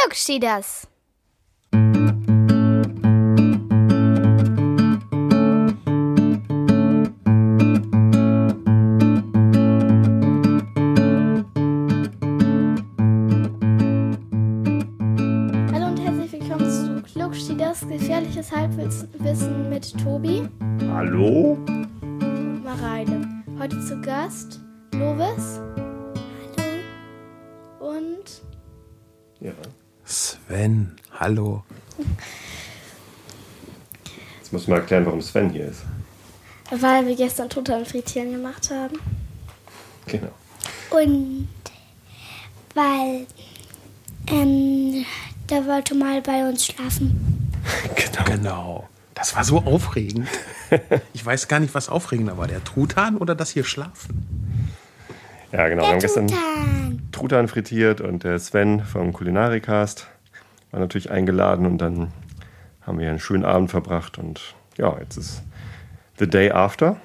Klugschieders. Hallo Sven, hallo. Jetzt muss man erklären, warum Sven hier ist. weil wir gestern Total Frittieren gemacht haben. Genau. Und weil ähm, der wollte mal bei uns schlafen. Genau. Genau. Das war so aufregend. Ich weiß gar nicht, was aufregender war. Der Truthahn oder das hier Schlafen? Ja, genau. Wir haben gestern Tutan. Truthahn frittiert und der Sven vom Kulinarikast war natürlich eingeladen und dann haben wir einen schönen Abend verbracht und ja, jetzt ist the day after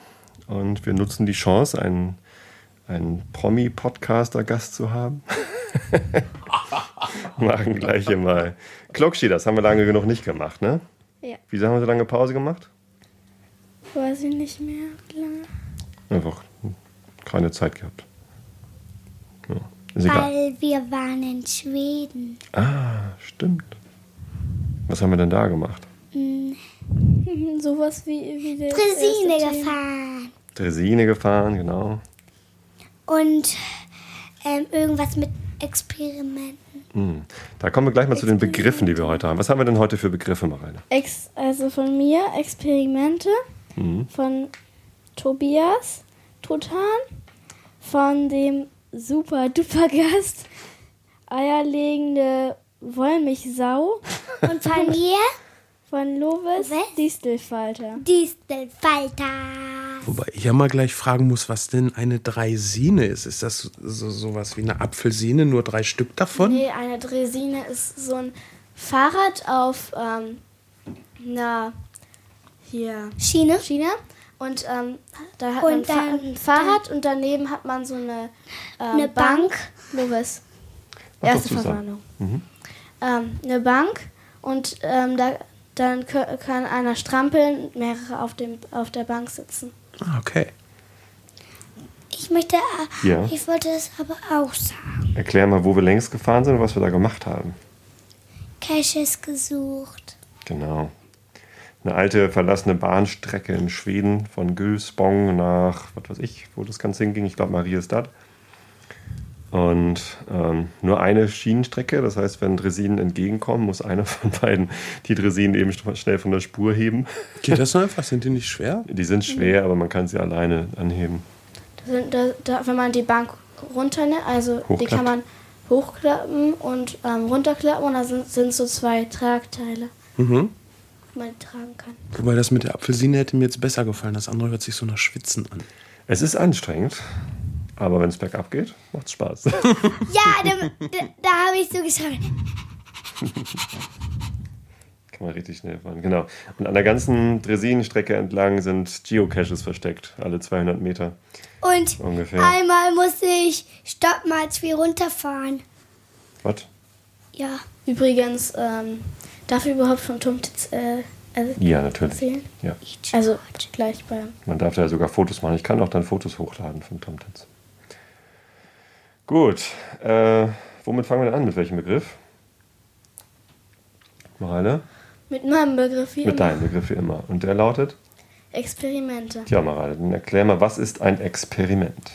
und wir nutzen die Chance, einen, einen Promi-Podcaster-Gast zu haben. Machen gleich hier mal Klockschi, das haben wir lange genug nicht gemacht, ne? Ja. Wieso haben wir so lange Pause gemacht? Weiß ich nicht mehr. wie lange. Einfach keine Zeit gehabt. Ist egal. Weil wir waren in Schweden. Ah, stimmt. Was haben wir denn da gemacht? Sowas wie, wie der Dresine gefahren. Dresine gefahren, genau. Und ähm, irgendwas mit Experimenten. Hm. Da kommen wir gleich mal zu den Begriffen, die wir heute haben. Was haben wir denn heute für Begriffe, Mareile? Ex also von mir Experimente, Mhm. von Tobias Totan, von dem super duper Gast eierlegende Wollmilchsau, Und von mir von Lovis Was? Distelfalter. Distelfalter. Wobei ich ja mal gleich fragen muss, was denn eine Dreisine ist. Ist das so sowas wie eine Apfelsine, nur drei Stück davon? Nee, eine Dresine ist so ein Fahrrad auf ähm, einer hier Schiene. Schiene. Und ähm, da hat Und man dann- ein Fahrrad und daneben hat man so eine, ähm, Eine Bank. Lovis. Mach doch Erste. Verwarnung. Mhm. Ähm, eine Bank und ähm, da, dann kann einer strampeln, mehrere auf, dem, auf der Bank sitzen. Ah, okay. Ich möchte, äh, Ja. ich wollte es aber auch sagen. Erklär mal, wo wir längst gefahren sind und was wir da gemacht haben. Caches gesucht. Genau. Eine alte verlassene Bahnstrecke in Schweden von Gülsbong nach, was weiß ich, wo das Ganze hinging. Ich glaube, Mariestad. Und ähm, nur eine Schienenstrecke. Das heißt, wenn Dresinen entgegenkommen, muss einer von beiden die Dresinen eben schnell von der Spur heben. Geht das so einfach? Sind die nicht schwer? Die sind schwer, aber man kann sie alleine anheben. Da sind, da, da, wenn man die Bank runternimmt, also die kann man hochklappen und ähm, runterklappen und da sind, sind so zwei Tragteile, Mhm. Man tragen kann. Wobei das mit der Apfelsine hätte mir jetzt besser gefallen. Das andere hört sich so nach Schwitzen an. Es ist anstrengend, aber wenn es bergab geht, macht es Spaß. Ja, da, da, da habe ich so geschaut. Kann man richtig schnell fahren, genau. Und an der ganzen Dresinenstrecke entlang sind Geocaches versteckt, alle 200 Meter Und ungefähr. einmal musste ich stoppen, als wir runterfahren. Was? Ja. Übrigens, ähm, darf ich überhaupt von Tumtitz äh, äh, Ja, natürlich. erzählen? Ja. Also gleich beim. Man darf da ja sogar Fotos machen. Ich kann auch dann Fotos hochladen von TomTits. Gut. Äh, womit fangen wir denn an? Mit welchem Begriff? Mareile? Mit meinem Begriff wie Mit immer. deinem Begriff wie immer. Und der lautet? Experimente. Tja, Mareile, dann erklär mal, was ist ein Experiment?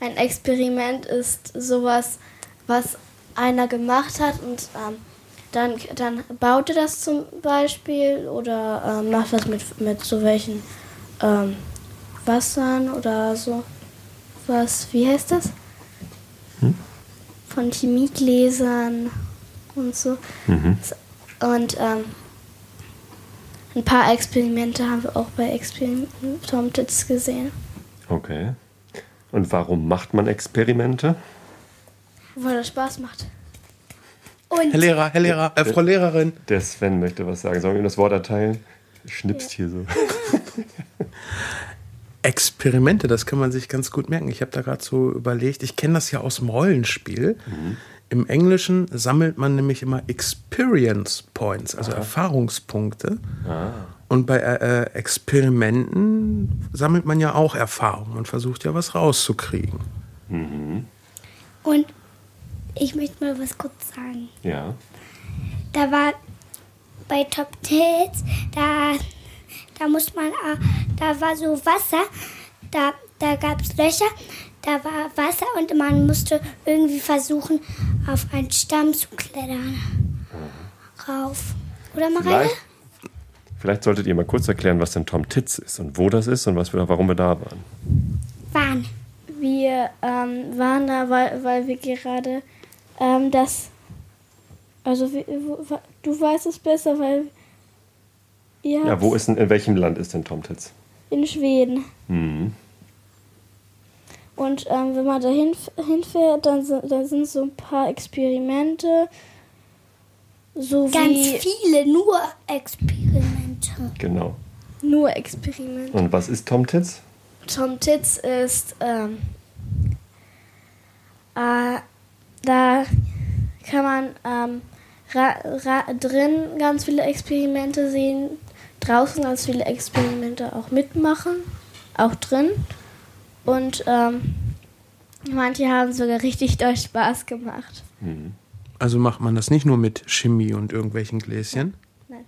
Ein Experiment ist sowas, was einer gemacht hat und ähm, dann, dann baut er das zum Beispiel oder ähm, macht das mit, mit so welchen ähm, Wassern oder so. Was, wie heißt das? Von Chemiegläsern und so. Mhm. Und ähm, ein paar Experimente haben wir auch bei Experimentomtits gesehen. Okay. Und warum macht man Experimente? Weil das Spaß macht. Und Herr Lehrer, Herr Lehrer, äh, Frau Lehrerin. Der Sven möchte was sagen. Sollen wir ihm das Wort erteilen? Schnipst hier so. Experimente, das kann man sich ganz gut merken. Ich habe da gerade so überlegt, ich kenne das ja aus dem Rollenspiel. im Englischen sammelt man nämlich immer Experience Points, also Erfahrungspunkte. Und bei äh, äh, Experimenten sammelt man ja auch Erfahrung und versucht ja was rauszukriegen. Und ich möchte mal was kurz sagen. Ja. Da war bei Top Tales, da, da muss man, äh, da war so Wasser, da, da gab es Löcher, da war Wasser und man musste irgendwie versuchen, auf einen Stamm zu klettern. Rauf. Oder Mareile? Vielleicht, vielleicht solltet ihr mal kurz erklären, was denn Tom Titz ist und wo das ist und was wir, warum wir da waren. Waren. Wir ähm, waren da, weil, weil wir gerade ähm, das. Also, du weißt es besser, weil. Ihr Ja, wo ist denn, in welchem Land ist denn Tom Titz? In Schweden. Mhm. Und ähm, wenn man da hinf- hinfährt, dann, sind- dann sind so ein paar Experimente. So Ganz wie. viele, nur Experimente. Genau. Nur Experimente. Und was ist Tom Titz? Tom Titz ist, ähm, äh, da kann man ähm, ra ra drin ganz viele Experimente sehen, draußen ganz viele Experimente auch mitmachen, auch drin. Und ähm, manche haben sogar richtig doll Spaß gemacht. Also macht man das nicht nur mit Chemie und irgendwelchen Gläschen. Nein,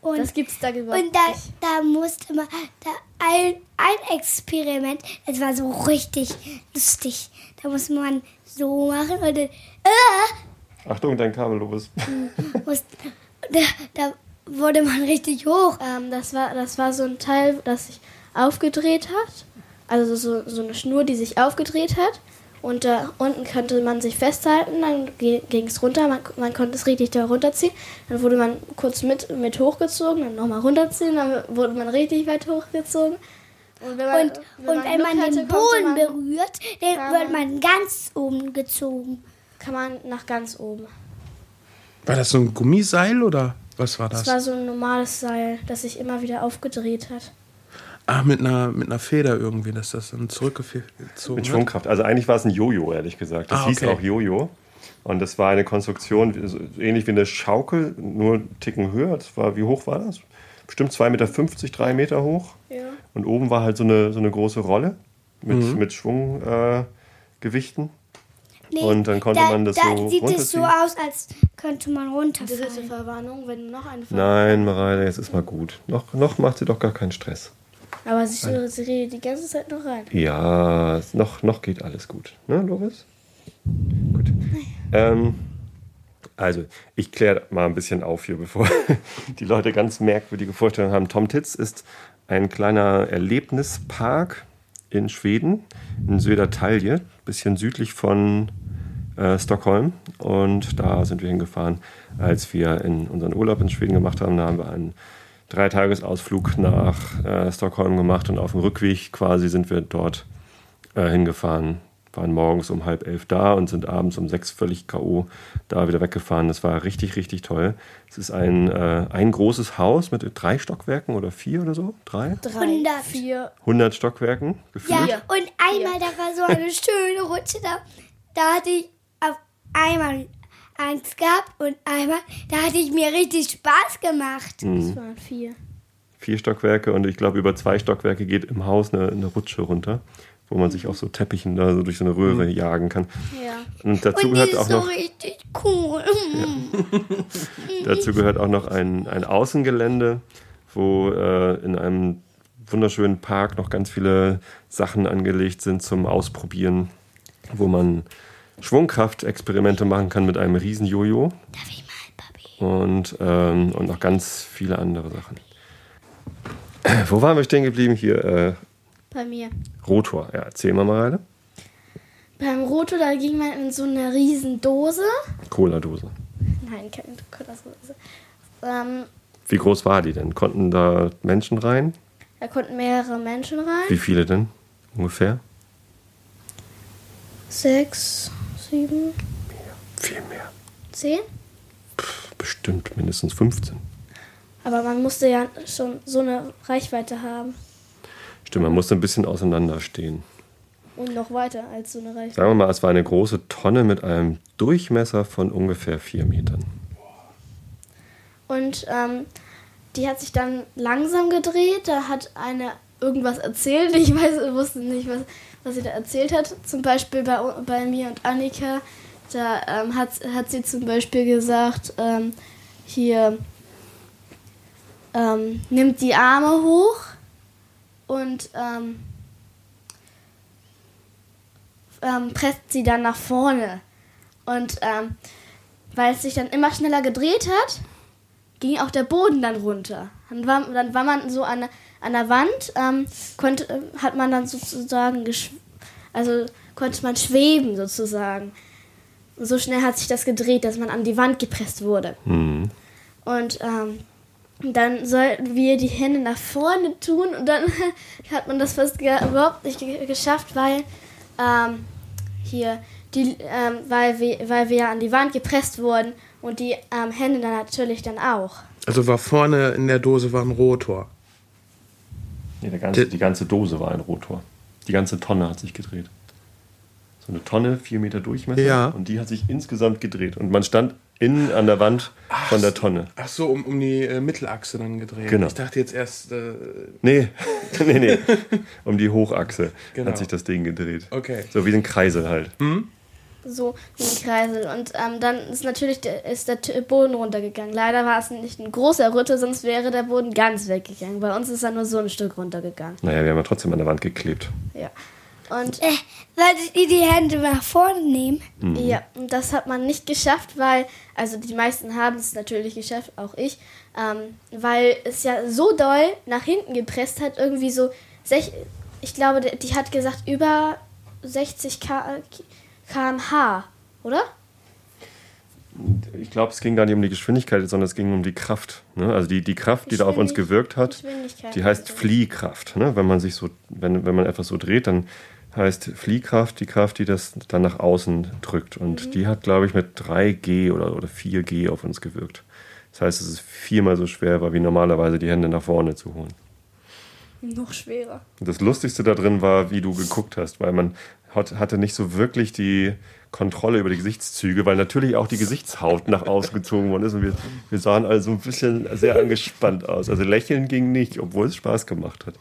Und, das gibt's da überhaupt und da, nicht. da musste man, da ein, ein Experiment, das war so richtig lustig. Da muss man so machen und dann, äh, Achtung, dein Kabel, los. muss, da, da wurde man richtig hoch. Ähm, das, war, das war so ein Teil, das sich aufgedreht hat. Also so, so eine Schnur, die sich aufgedreht hat. Und da unten konnte man sich festhalten, dann ging es runter, man, man konnte es richtig da runterziehen. Dann wurde man kurz mit, mit hochgezogen, dann nochmal runterziehen, dann wurde man richtig weit hochgezogen. Und wenn man, Und, und wenn man hatte, den Boden man, berührt, dann wird man- ganz oben gezogen. kann man nach ganz oben. War das so ein Gummiseil oder was war das? Das war so ein normales Seil, das sich immer wieder aufgedreht hat. ah, mit einer, mit einer Feder irgendwie, dass das dann zurückgezogen Mit hat. Schwungkraft. Also eigentlich war es ein Jojo, ehrlich gesagt. Das Ah, hieß okay. auch Jojo. Und das war eine Konstruktion, so ähnlich wie eine Schaukel, nur einen Ticken höher. Das war, wie hoch war das? Bestimmt 2,50 Meter, 3 Meter hoch. Ja. Und oben war halt so eine, so eine große Rolle mit, mit Schwunggewichten. Äh. Nee, Und dann konnte da, man das da so sieht es so runterziehen. aus, als könnte man runterfallen. Verwarnung, wenn du noch eine Nein, Mareile, jetzt ist mal gut. Noch, noch macht sie doch gar keinen Stress. Aber sie, sie redet die ganze Zeit noch rein. Ja, noch, noch geht alles gut. Ne, Loris? Gut. Ähm, also, ich kläre mal ein bisschen auf hier, bevor die Leute ganz merkwürdige Vorstellungen haben. Tom Titz ist ein kleiner Erlebnispark in Schweden, in Södertalje, bisschen südlich von äh, Stockholm. Und da sind wir hingefahren, als wir in unseren Urlaub in Schweden gemacht haben. Da haben wir einen Dreitagesausflug nach äh, Stockholm gemacht und auf dem Rückweg quasi sind wir dort äh, hingefahren. Waren morgens um halb elf da und sind abends um sechs völlig K.O. da wieder weggefahren. Das war richtig, richtig toll. Es ist ein, äh, ein großes Haus mit drei Stockwerken oder vier oder so? Drei? Drei, Hundert. vier. 100 Stockwerken gefühlt. Ja, und einmal, da war so eine schöne Rutsche, da, da hatte ich auf einmal Angst gehabt und einmal, da hatte ich mir richtig Spaß gemacht. Das waren vier. vier Stockwerke und ich glaube, über zwei Stockwerke geht im Haus eine, eine Rutsche runter, wo man sich auf so Teppichen da so durch so eine Röhre jagen kann. Ja. Und dazu Und gehört ist auch so noch, richtig cool. dazu gehört auch noch ein, ein Außengelände, wo äh, in einem wunderschönen Park noch ganz viele Sachen angelegt sind zum Ausprobieren, wo man Schwungkraftexperimente machen kann mit einem riesen Jojo Darf ich mal, Papi? und, ähm, und noch ganz viele andere Sachen. Wo waren wir stehen geblieben? Hier, äh, Bei mir. Rotor. Ja, erzähl mal mal. Beim Roto, da ging man in so eine riesen Dose. Cola-Dose. Nein, keine Cola-Dose. Ähm, Wie groß war die denn? Konnten da Menschen rein? da konnten mehrere Menschen rein. Wie viele denn? Ungefähr? Sechs, sieben, Viel mehr. zehn. Bestimmt mindestens 15. Aber man musste ja schon so eine Reichweite haben. Stimmt, man musste ein bisschen auseinander stehen. Und noch weiter als so eine Reichweite. Sagen wir mal, es war eine große Tonne mit einem Durchmesser von ungefähr vier Metern. Und ähm, die hat sich dann langsam gedreht. Da hat eine irgendwas erzählt. Ich weiß, wusste nicht, was, was sie da erzählt hat. Zum Beispiel bei, bei mir und Annika. Da ähm, hat, hat sie zum Beispiel gesagt, ähm, hier ähm, nimmt die Arme hoch und ähm, ähm, presst sie dann nach vorne. Und ähm, weil es sich dann immer schneller gedreht hat, ging auch der Boden dann runter. Dann war, dann war man so an, an der Wand, ähm, konnte, hat man dann sozusagen, also konnte man schweben sozusagen. Und so schnell hat sich das gedreht, dass man an die Wand gepresst wurde. Mhm. Und ähm, dann sollten wir die Hände nach vorne tun und dann hat man das fast überhaupt nicht ge geschafft, weil ähm, hier die, ähm, weil wir, weil wir ja an die Wand gepresst wurden und die ähm, Hände dann natürlich dann auch. Also war vorne in der Dose war ein Rotor. Nee, der ganze, die ganze Dose war ein Rotor. Die ganze Tonne hat sich gedreht. So eine Tonne, vier Meter Durchmesser. Ja. Und die hat sich insgesamt gedreht. Und man stand innen an der Wand von der Tonne. Ach so, um, um die äh, Mittelachse dann gedreht. Genau. Ich dachte jetzt erst, äh, Nee, nee, nee. Um die Hochachse Genau. hat sich das Ding gedreht. Okay. So wie ein Kreisel halt. So wie ein Kreisel. Und ähm, dann ist natürlich der, ist der Boden runtergegangen. Leider war es nicht ein großer Rütte, sonst wäre der Boden ganz weggegangen. Bei uns ist er nur so ein Stück runtergegangen. Naja, wir haben ja trotzdem an der Wand geklebt. Ja. Und Äh, solltet ihr die Hände nach vorne nehmen? Ja, und das hat man nicht geschafft, weil, also die meisten haben es natürlich geschafft, auch ich, ähm, weil es ja so doll nach hinten gepresst hat, irgendwie so, sech, ich glaube, die die hat gesagt, über 60 K km/h, oder? Ich glaube, es ging gar nicht um die Geschwindigkeit, sondern es ging um die Kraft. Ne? Also die, die Kraft, die da auf uns gewirkt hat, die heißt Fliehkraft. Ne? Wenn man sich so, wenn, wenn man etwas so dreht, dann heißt Fliehkraft die Kraft, die das dann nach außen drückt. Und die hat, glaube ich, mit 3G oder, oder 4G auf uns gewirkt. Das heißt, es ist viermal so schwer, war wie normalerweise die Hände nach vorne zu holen. Noch schwerer. Das Lustigste da drin war, wie du geguckt hast, weil man hat, hatte nicht so wirklich die Kontrolle über die Gesichtszüge, weil natürlich auch die Gesichtshaut nach außen gezogen worden ist und wir, wir sahen also ein bisschen sehr angespannt aus. Also lächeln ging nicht, obwohl es Spaß gemacht hat.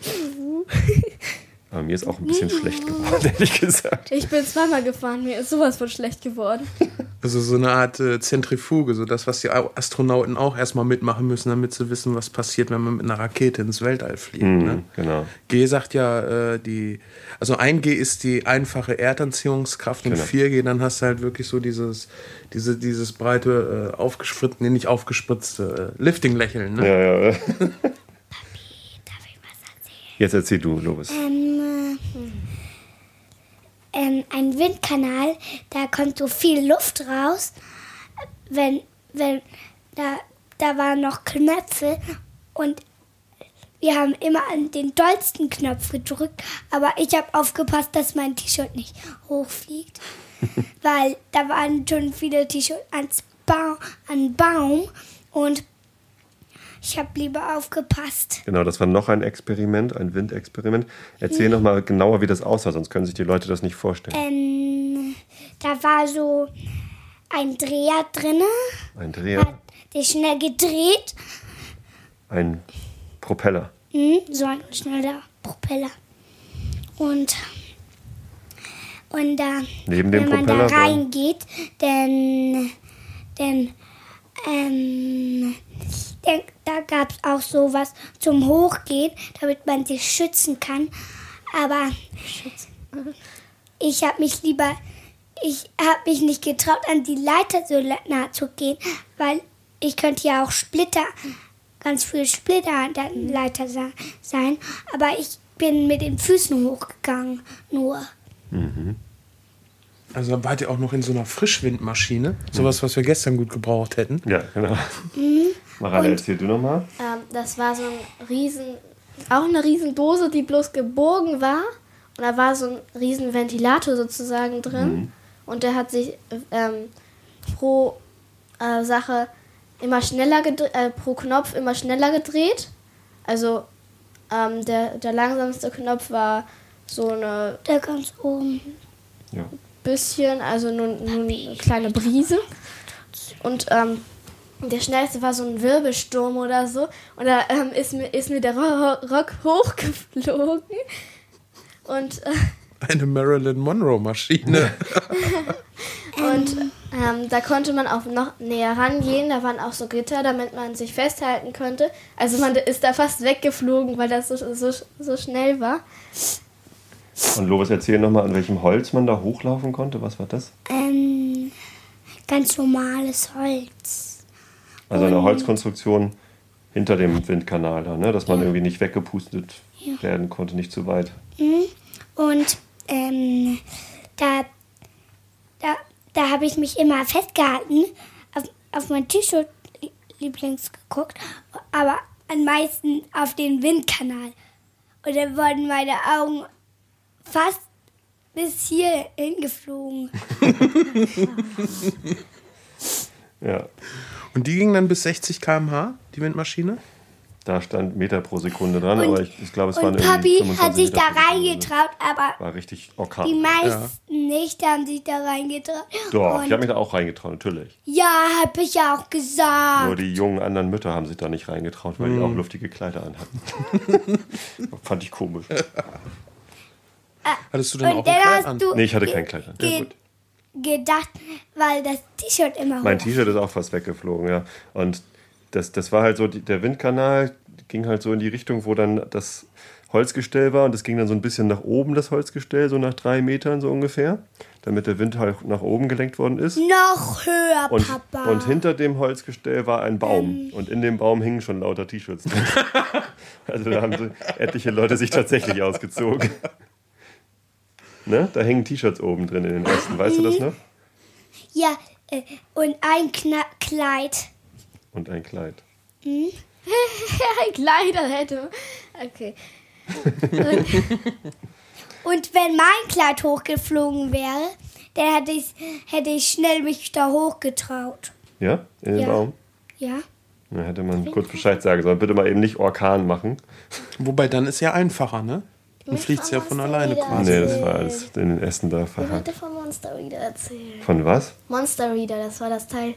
Aber mir ist auch ein bisschen schlecht geworden, ehrlich gesagt. Ich bin zweimal gefahren, mir ist sowas von schlecht geworden. also so eine Art äh, Zentrifuge, so das, was die Au- Astronauten auch erstmal mitmachen müssen, damit sie wissen, was passiert, wenn man mit einer Rakete ins Weltall fliegt. Ne? Mhm, genau. G sagt ja, äh, die, also 1G ist die einfache Erdanziehungskraft und Genau. 4G, dann hast du halt wirklich so dieses, diese, dieses breite, äh, aufgespritzte, nee, nicht aufgespritzte, äh, Lifting-Lächeln. Ne? Ja, ja. Darf ich was erzählen? Jetzt erzähl du, Lobis. Ähm, äh, ähm, ein Windkanal, da kommt so viel Luft raus. Wenn, wenn, da, da waren noch Knöpfe und wir haben immer an den dollsten Knopf gedrückt, aber ich habe aufgepasst, dass mein T-Shirt nicht hochfliegt, weil da waren schon viele T-Shirts ans ba an Baum und ich habe lieber aufgepasst. Genau, das war noch ein Experiment, ein Windexperiment. Erzähl noch mal genauer, wie das aussah, sonst können sich die Leute das nicht vorstellen. Ähm, da war so ein Dreher drinne, Ein hat Dreher, der schnell gedreht, ein Propeller. hm, so ein schneller Propeller. Und und da, Neben dem wenn man Propeller da reingeht, dann, dann, ähm, dann, da gab es auch sowas zum Hochgehen, damit man sich schützen kann. Aber ich habe mich lieber, ich habe mich nicht getraut, an die Leiter so nah zu gehen, weil ich könnte ja auch Splitter, ganz viele Splitter an der Leiter sa- sein. Aber ich bin mit den Füßen hochgegangen, nur. Also dann wart ihr auch noch in so einer Frischwindmaschine, sowas, was wir gestern gut gebraucht hätten. Ja, genau. Marale, erzähl du noch mal. Ähm, das war so ein riesen, auch eine riesen Dose, die bloß gebogen war. Und da war so ein riesen Ventilator sozusagen drin. Und der hat sich ähm, pro äh, Sache immer schneller gedreht, äh, pro Knopf immer schneller gedreht. Also ähm, der, der langsamste Knopf war so eine Da ganz oben. Ja. bisschen, also nur, nur eine kleine Brise. Und ähm, der schnellste war so ein Wirbelsturm oder so. Und da ähm, ist, mir, ist mir der Ro Rock hochgeflogen. Und, äh, Eine Marilyn Monroe-Maschine. und ähm, da konnte man auch noch näher rangehen. Da waren auch so Gitter, damit man sich festhalten konnte. Also man ist da fast weggeflogen, weil das so, so, so schnell war. Und Lovis, erzähl nochmal, an welchem Holz man da hochlaufen konnte. Was war das? Ähm, ganz normales Holz. Also eine Holzkonstruktion hinter dem Windkanal da, ne? dass man irgendwie nicht weggepustet werden konnte, nicht zu weit. Mhm. Und ähm, da, da, da habe ich mich immer festgehalten, auf, auf mein T-Shirt li- lieblings geguckt, aber am meisten auf den Windkanal. Und dann wurden meine Augen fast bis hier hingeflogen. Ja, Und die ging dann bis 60 km/h, die Windmaschine? da stand Meter pro Sekunde dran, aber ich, ich glaube, es waren Und irgendwie Papi hat 25 sich da Meter Sekunde. reingetraut, aber War richtig die Orkan. meisten nicht haben sich da reingetraut. Doch, Und ich habe mich da auch reingetraut, natürlich. ja, habe ich ja auch gesagt. Nur die jungen anderen Mütter haben sich da nicht reingetraut, weil die auch luftige Kleider anhatten. Fand ich komisch. Hattest du denn auch Und ein dann Kleid an? Nee, ich hatte kein Kleid an. Ja, gut. Gedacht, weil das T-Shirt immer Mein. T-Shirt ist auch fast weggeflogen, ja. Und das, das war halt so, die, der Windkanal ging halt so in die Richtung, wo dann das Holzgestell war. Und das ging dann so ein bisschen nach oben, das Holzgestell, so nach drei Metern so ungefähr. Damit der Wind halt nach oben gelenkt worden ist. Noch höher, Und, Papa. und hinter dem Holzgestell war ein Baum. Und in dem Baum hingen schon lauter T-Shirts drin. also da haben so etliche Leute sich tatsächlich ausgezogen. Ne? Da hängen T-Shirts oben drin in den Ästen. Weißt du das noch? ja, äh, und ein Kna Kleid. Und ein Kleid. Kleider hätte. Okay. Und wenn mein Kleid hochgeflogen wäre, dann hätte ich, hätte ich schnell mich da hochgetraut. Ja? In den Ja. Baum? Ja? Da hätte man kurz Bescheid sagen sollen. Bitte mal eben nicht Orkan machen. Wobei dann ist ja einfacher, ne? Dann fliegt es ja von alleine quasi. Nee, das war alles in den Ästen da Ich verhakt. hatte von Monster Reader erzählt. Von was? Monster Reader, das war das Teil.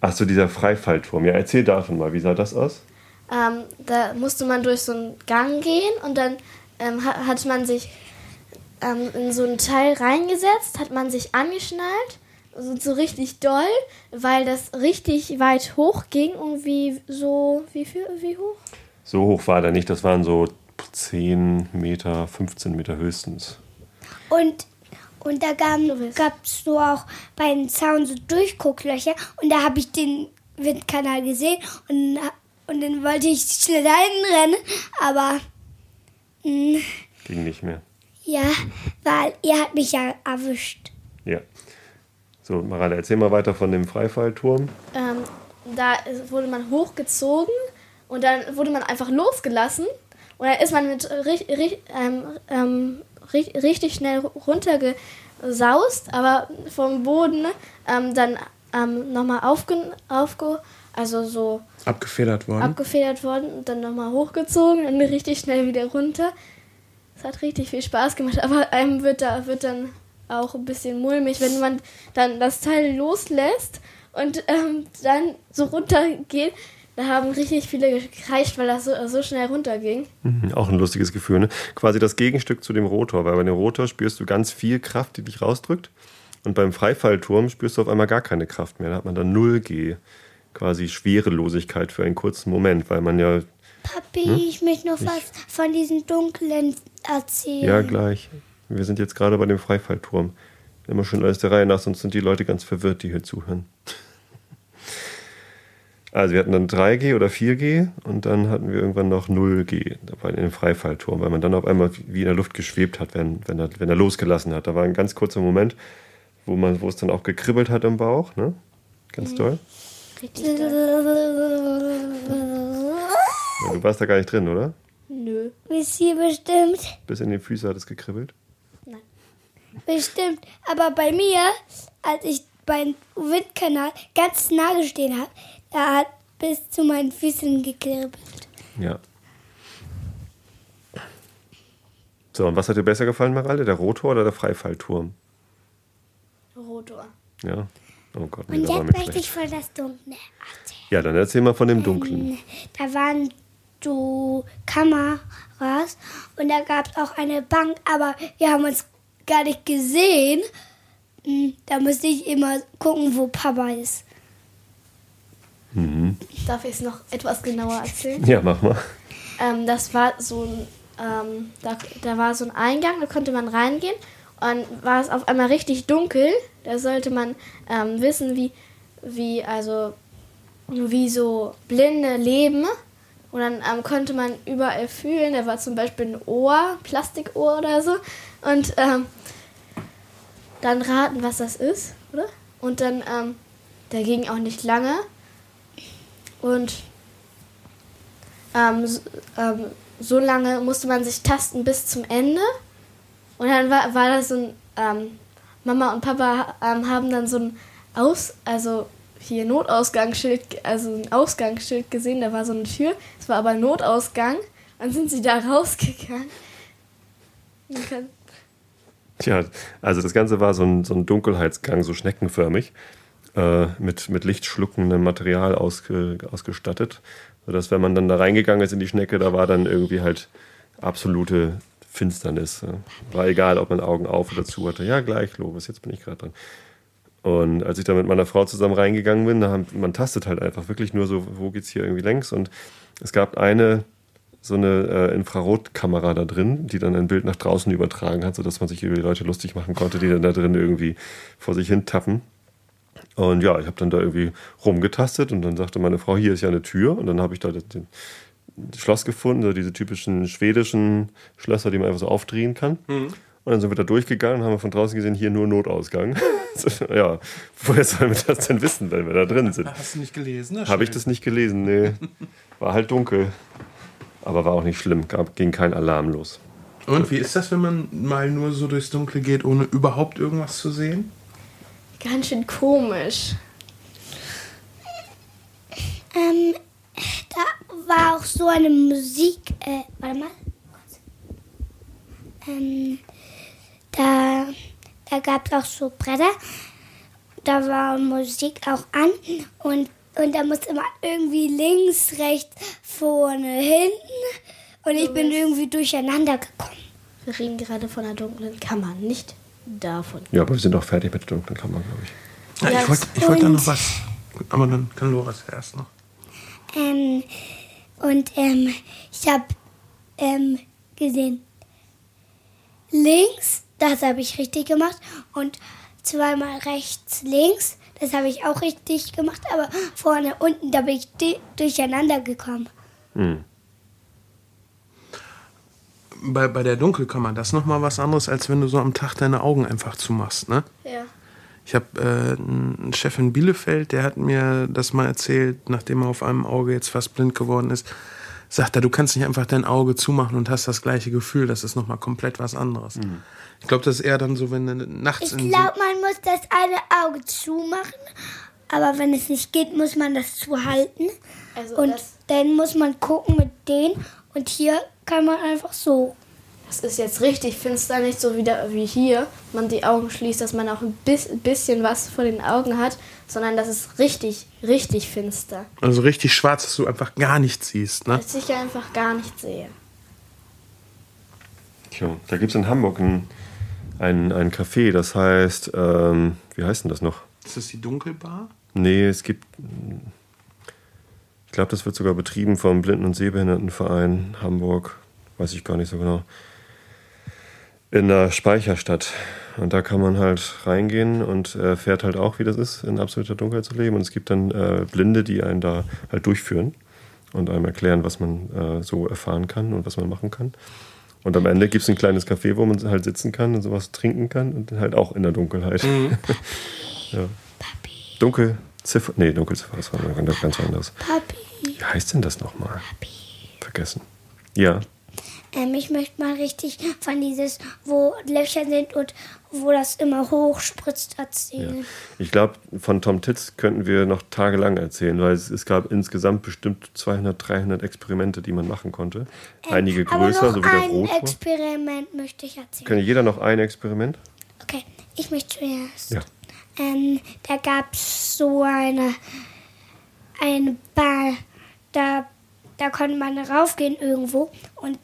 Ach so, dieser Freifallturm. Ja, erzähl davon mal. Wie sah das aus? Ähm, da musste man durch so einen Gang gehen und dann ähm, ha- hat man sich ähm, in so ein Teil reingesetzt, hat man sich angeschnallt, so, so richtig doll, weil das richtig weit hoch ging. Irgendwie so, wie viel, wie hoch? So hoch war der nicht. Das waren so 10 Meter, 15 Meter höchstens. Und, und da gab es so auch bei den Zaun so Durchgucklöcher und da habe ich den Windkanal gesehen und, und dann wollte ich schnell dahin rennen, aber mh, Ging nicht mehr. ja, weil ihr habt mich ja erwischt. Ja. So, Marale, erzähl mal weiter von dem Freifallturm. Ähm, da wurde man hochgezogen und dann wurde man einfach losgelassen und dann ist man mit ri ri ähm, ähm, ri richtig schnell runtergesaust, aber vom Boden ähm, dann ähm, nochmal aufge, aufge also so Abgefedert worden. abgefedert worden und dann nochmal hochgezogen und richtig schnell wieder runter. Es hat richtig viel Spaß gemacht, aber einem wird da wird dann auch ein bisschen mulmig, wenn man dann das Teil loslässt und ähm, dann so runtergeht. Da haben richtig viele gekreischt, weil das so, so schnell runterging. Mhm, Auch ein lustiges Gefühl, ne? Quasi das Gegenstück zu dem Rotor, weil bei dem Rotor spürst du ganz viel Kraft, die dich rausdrückt. Und beim Freifallturm spürst du auf einmal gar keine Kraft mehr. Da hat man dann 0G. Quasi Schwerelosigkeit für einen kurzen Moment, weil man ja, Papi, ich möchte noch was von diesen dunklen erzählen. ja gleich. Wir sind jetzt gerade bei dem Freifallturm. Immer schon alles der Reihe nach, sonst sind die Leute ganz verwirrt, die hier zuhören. Also wir hatten dann 3G oder 4G und dann hatten wir irgendwann noch 0G dabei in dem Freifallturm, weil man dann auf einmal wie in der Luft geschwebt hat, wenn, wenn, er, wenn er losgelassen hat. Da war ein ganz kurzer Moment, wo, man, wo es dann auch gekribbelt hat im Bauch, ne? Ganz. Richtig doll. Ja, du warst da gar nicht drin, oder? Nö. Bis hier bestimmt. Bis in die Füße hat es gekribbelt. Bestimmt. Aber bei mir, als ich beim Windkanal ganz nah gestehen habe, da hat bis zu meinen Füßen gekribbelt. Ja. So, und was hat dir besser gefallen, Maralte? Der Rotor oder der Freifallturm? Rotor. Ja. Oh Gott, nee, Und jetzt möchte schlecht. ich von das Dunkle erzählen. Ja, dann erzähl mal von dem Dunklen. Da waren so Kameras und da gab es auch eine Bank, aber wir haben uns gar nicht gesehen. Hm, Da musste ich immer gucken, wo Papa ist. Darf ich es noch etwas genauer erzählen? Ja, mach mal. Ähm, das war so ein, ähm, da, da war so ein Eingang, da konnte man reingehen und war es auf einmal richtig dunkel. Da sollte man ähm, wissen, wie, wie, also, wie so Blinde leben. Und dann ähm, konnte man überall fühlen. Da war zum Beispiel ein Ohr, Plastikohr oder so. Und ähm, dann raten, was das ist, oder? Und dann, ähm, der ging auch nicht lange. Und ähm, so, ähm, so lange musste man sich tasten bis zum Ende. Und dann war, war das so ein, ähm, Mama und Papa ähm, haben dann so ein Aus, also hier Notausgangsschild, also ein Ausgangsschild gesehen, da war so eine Tür, es war aber ein Notausgang. Dann sind sie da rausgegangen. Tja, also das Ganze war so ein, so ein Dunkelheitsgang, so schneckenförmig, äh, mit, mit lichtschluckendem Material ausge, ausgestattet. Sodass, wenn man dann da reingegangen ist in die Schnecke, da war dann irgendwie halt absolute Finsternis. War egal, ob man Augen auf oder zu hatte. Ja, gleich, Lobes, jetzt bin ich gerade dran. Und als ich da mit meiner Frau zusammen reingegangen bin, da haben, man tastet halt einfach wirklich nur so, wo geht's hier irgendwie längs. Und es gab eine so eine äh, Infrarotkamera da drin, die dann ein Bild nach draußen übertragen hat, sodass man sich über die Leute lustig machen konnte, die dann da drin irgendwie vor sich hin tappen. Und ja, ich habe dann da irgendwie rumgetastet und dann sagte meine Frau, hier ist ja eine Tür. Und dann habe ich da das, das Schloss gefunden, so diese typischen schwedischen Schlösser, die man einfach so aufdrehen kann. Und dann sind wir da durchgegangen und haben wir von draußen gesehen, hier nur Notausgang. ja, woher sollen wir das denn wissen, wenn wir da drin sind? Hast du nicht gelesen? Habe ich das nicht gelesen, nee. War halt dunkel. Aber war auch nicht schlimm, gab, ging kein Alarm los. Und wie ist das, wenn man mal nur so durchs Dunkle geht, ohne überhaupt irgendwas zu sehen? Ganz schön komisch. Ähm, da war auch so eine Musik. Äh, warte mal. Ähm, da da gab es auch so Bretter. Da war Musik auch an. Und, und da musste man irgendwie links, rechts, vorne, hinten. Und ich bin irgendwie durcheinander gekommen. Wir reden gerade von einer dunklen Kammer, nicht davon. Ja, aber wir sind auch fertig mit der dunklen Kammer, glaube ich. Ja, ich wollte ich wollt da und- noch was. Aber dann kann Loras erst noch. Ähm, und ähm, ich habe ähm, gesehen, links, das habe ich richtig gemacht. Und zweimal rechts, links, das habe ich auch richtig gemacht. Aber vorne, unten, da bin ich durcheinander gekommen. Hm. Bei, bei der Dunkelkammer, das ist nochmal was anderes, als wenn du so am Tag deine Augen einfach zumachst, ne? Ja. Ich habe äh, einen Chef in Bielefeld, der hat mir das mal erzählt, nachdem er auf einem Auge jetzt fast blind geworden ist. Sagt er, du kannst nicht einfach dein Auge zumachen und hast das gleiche Gefühl. Das ist nochmal komplett was anderes. Ich glaube, das ist eher dann so, wenn du nachts Ich glaube, man muss das eine Auge zumachen. Aber wenn es nicht geht, muss man das zuhalten. Also Und das, dann muss man gucken mit denen. Und hier kann man einfach so. das ist jetzt richtig finster, nicht so wieder wie hier. Man die Augen schließt, dass man auch ein bis, bisschen was vor den Augen hat, sondern das ist richtig, richtig finster. also richtig schwarz, dass du einfach gar nichts siehst. Ne? Dass ich einfach gar nicht sehe. Tja, da gibt es in Hamburg ein, ein, ein Café, das heißt, ähm, wie heißt denn das noch? Ist das die Dunkelbar? Nee, es gibt, glaube, das wird sogar betrieben vom Blinden- und Sehbehindertenverein Hamburg, weiß ich gar nicht so genau, in der Speicherstadt. Und da kann man halt reingehen und erfährt halt auch, wie das ist, in absoluter Dunkelheit zu leben. Und es gibt dann äh, Blinde, die einen da halt durchführen und einem erklären, was man äh, so erfahren kann und was man machen kann. Und am Ende gibt es ein kleines Café, wo man halt sitzen kann und sowas trinken kann und halt auch in der Dunkelheit. ja. Dunkel, Ziffer, nee, Dunkelziffer, das war ganz anderes. Papi, Wie heißt denn das nochmal? Vergessen. Ja, Ähm, ich möchte mal richtig von dieses, wo Löcher sind und wo das immer hochspritzt, erzählen. Ich glaube, von Tom Titz könnten wir noch tagelang erzählen, weil es, es gab insgesamt bestimmt 200, 300 Experimente, die man machen konnte. Einige Ähm, Aber größer, so wie der ein Rotor. Experiment möchte ich erzählen. Kann jeder noch ein Experiment? Okay, ich möchte zuerst. Ja. Ähm, da gab es so eine, eine Bahn, da, da konnte man raufgehen irgendwo und,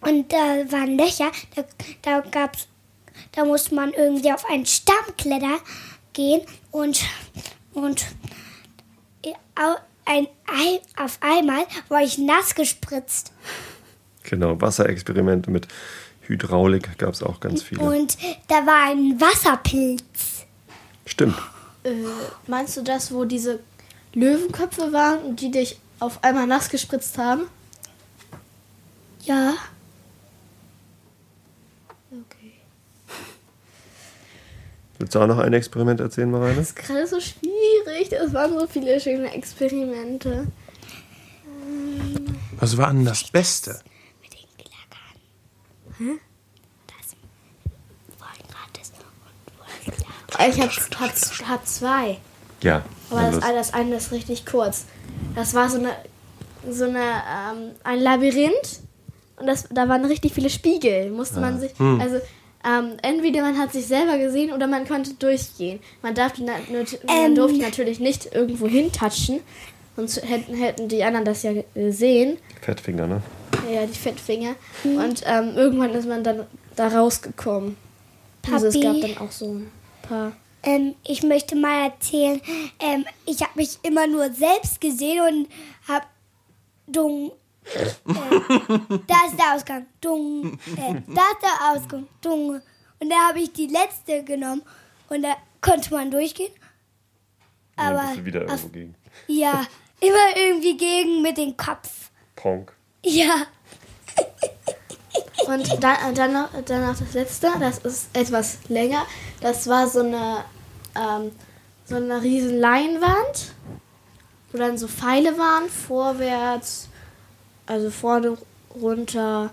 und da waren Löcher, da, da gab's, da musste man irgendwie auf einen Stamm klettern gehen und, und ein, Ei- auf einmal war ich nass gespritzt. Genau, Wasserexperimente mit Hydraulik gab es auch ganz viele. Und da war ein Wasserpilz. Stimmt. Äh, meinst du das, wo diese Löwenköpfe waren und die dich auf einmal nass gespritzt haben? Ja. Okay. Willst du auch noch ein Experiment erzählen, Marianne? Das ist gerade so schwierig. Es waren so viele schöne Experimente. Was war denn das Beste? Mit den Klackern. Das Wolkenrad ist und Wolkenrad. Ich hab, hab, hab zwei. Ja. Aber das, das eine ist richtig kurz. Das war so eine, so eine, ähm, ein Labyrinth und das, da waren richtig viele Spiegel. Musste man sich, also ähm, entweder man hat sich selber gesehen oder man konnte durchgehen. Man, darf, na, nat- man Ähm. durfte natürlich nicht irgendwo hintatschen, sonst hätten, hätten die anderen das ja gesehen. Fettfinger, ne? Ja, die Fettfinger. Und ähm, irgendwann ist man dann da rausgekommen. Also es gab Papi. dann auch so ein paar. Ähm, ich möchte mal erzählen, ähm, ich habe mich immer nur selbst gesehen und habe dung. Äh, da ist der Ausgang. Dung. Äh, da ist der Ausgang. Dung. Und da habe ich die letzte genommen und da konnte man durchgehen. Aber bist du wieder auf, irgendwo gegen. ja, immer irgendwie gegen mit dem Kopf. Ponk. Ja. Und dann, dann, noch, dann noch das letzte, das ist etwas länger. Das war so eine, ähm, so eine riesen Leinwand, wo dann so Pfeile waren, vorwärts, also vorne, runter,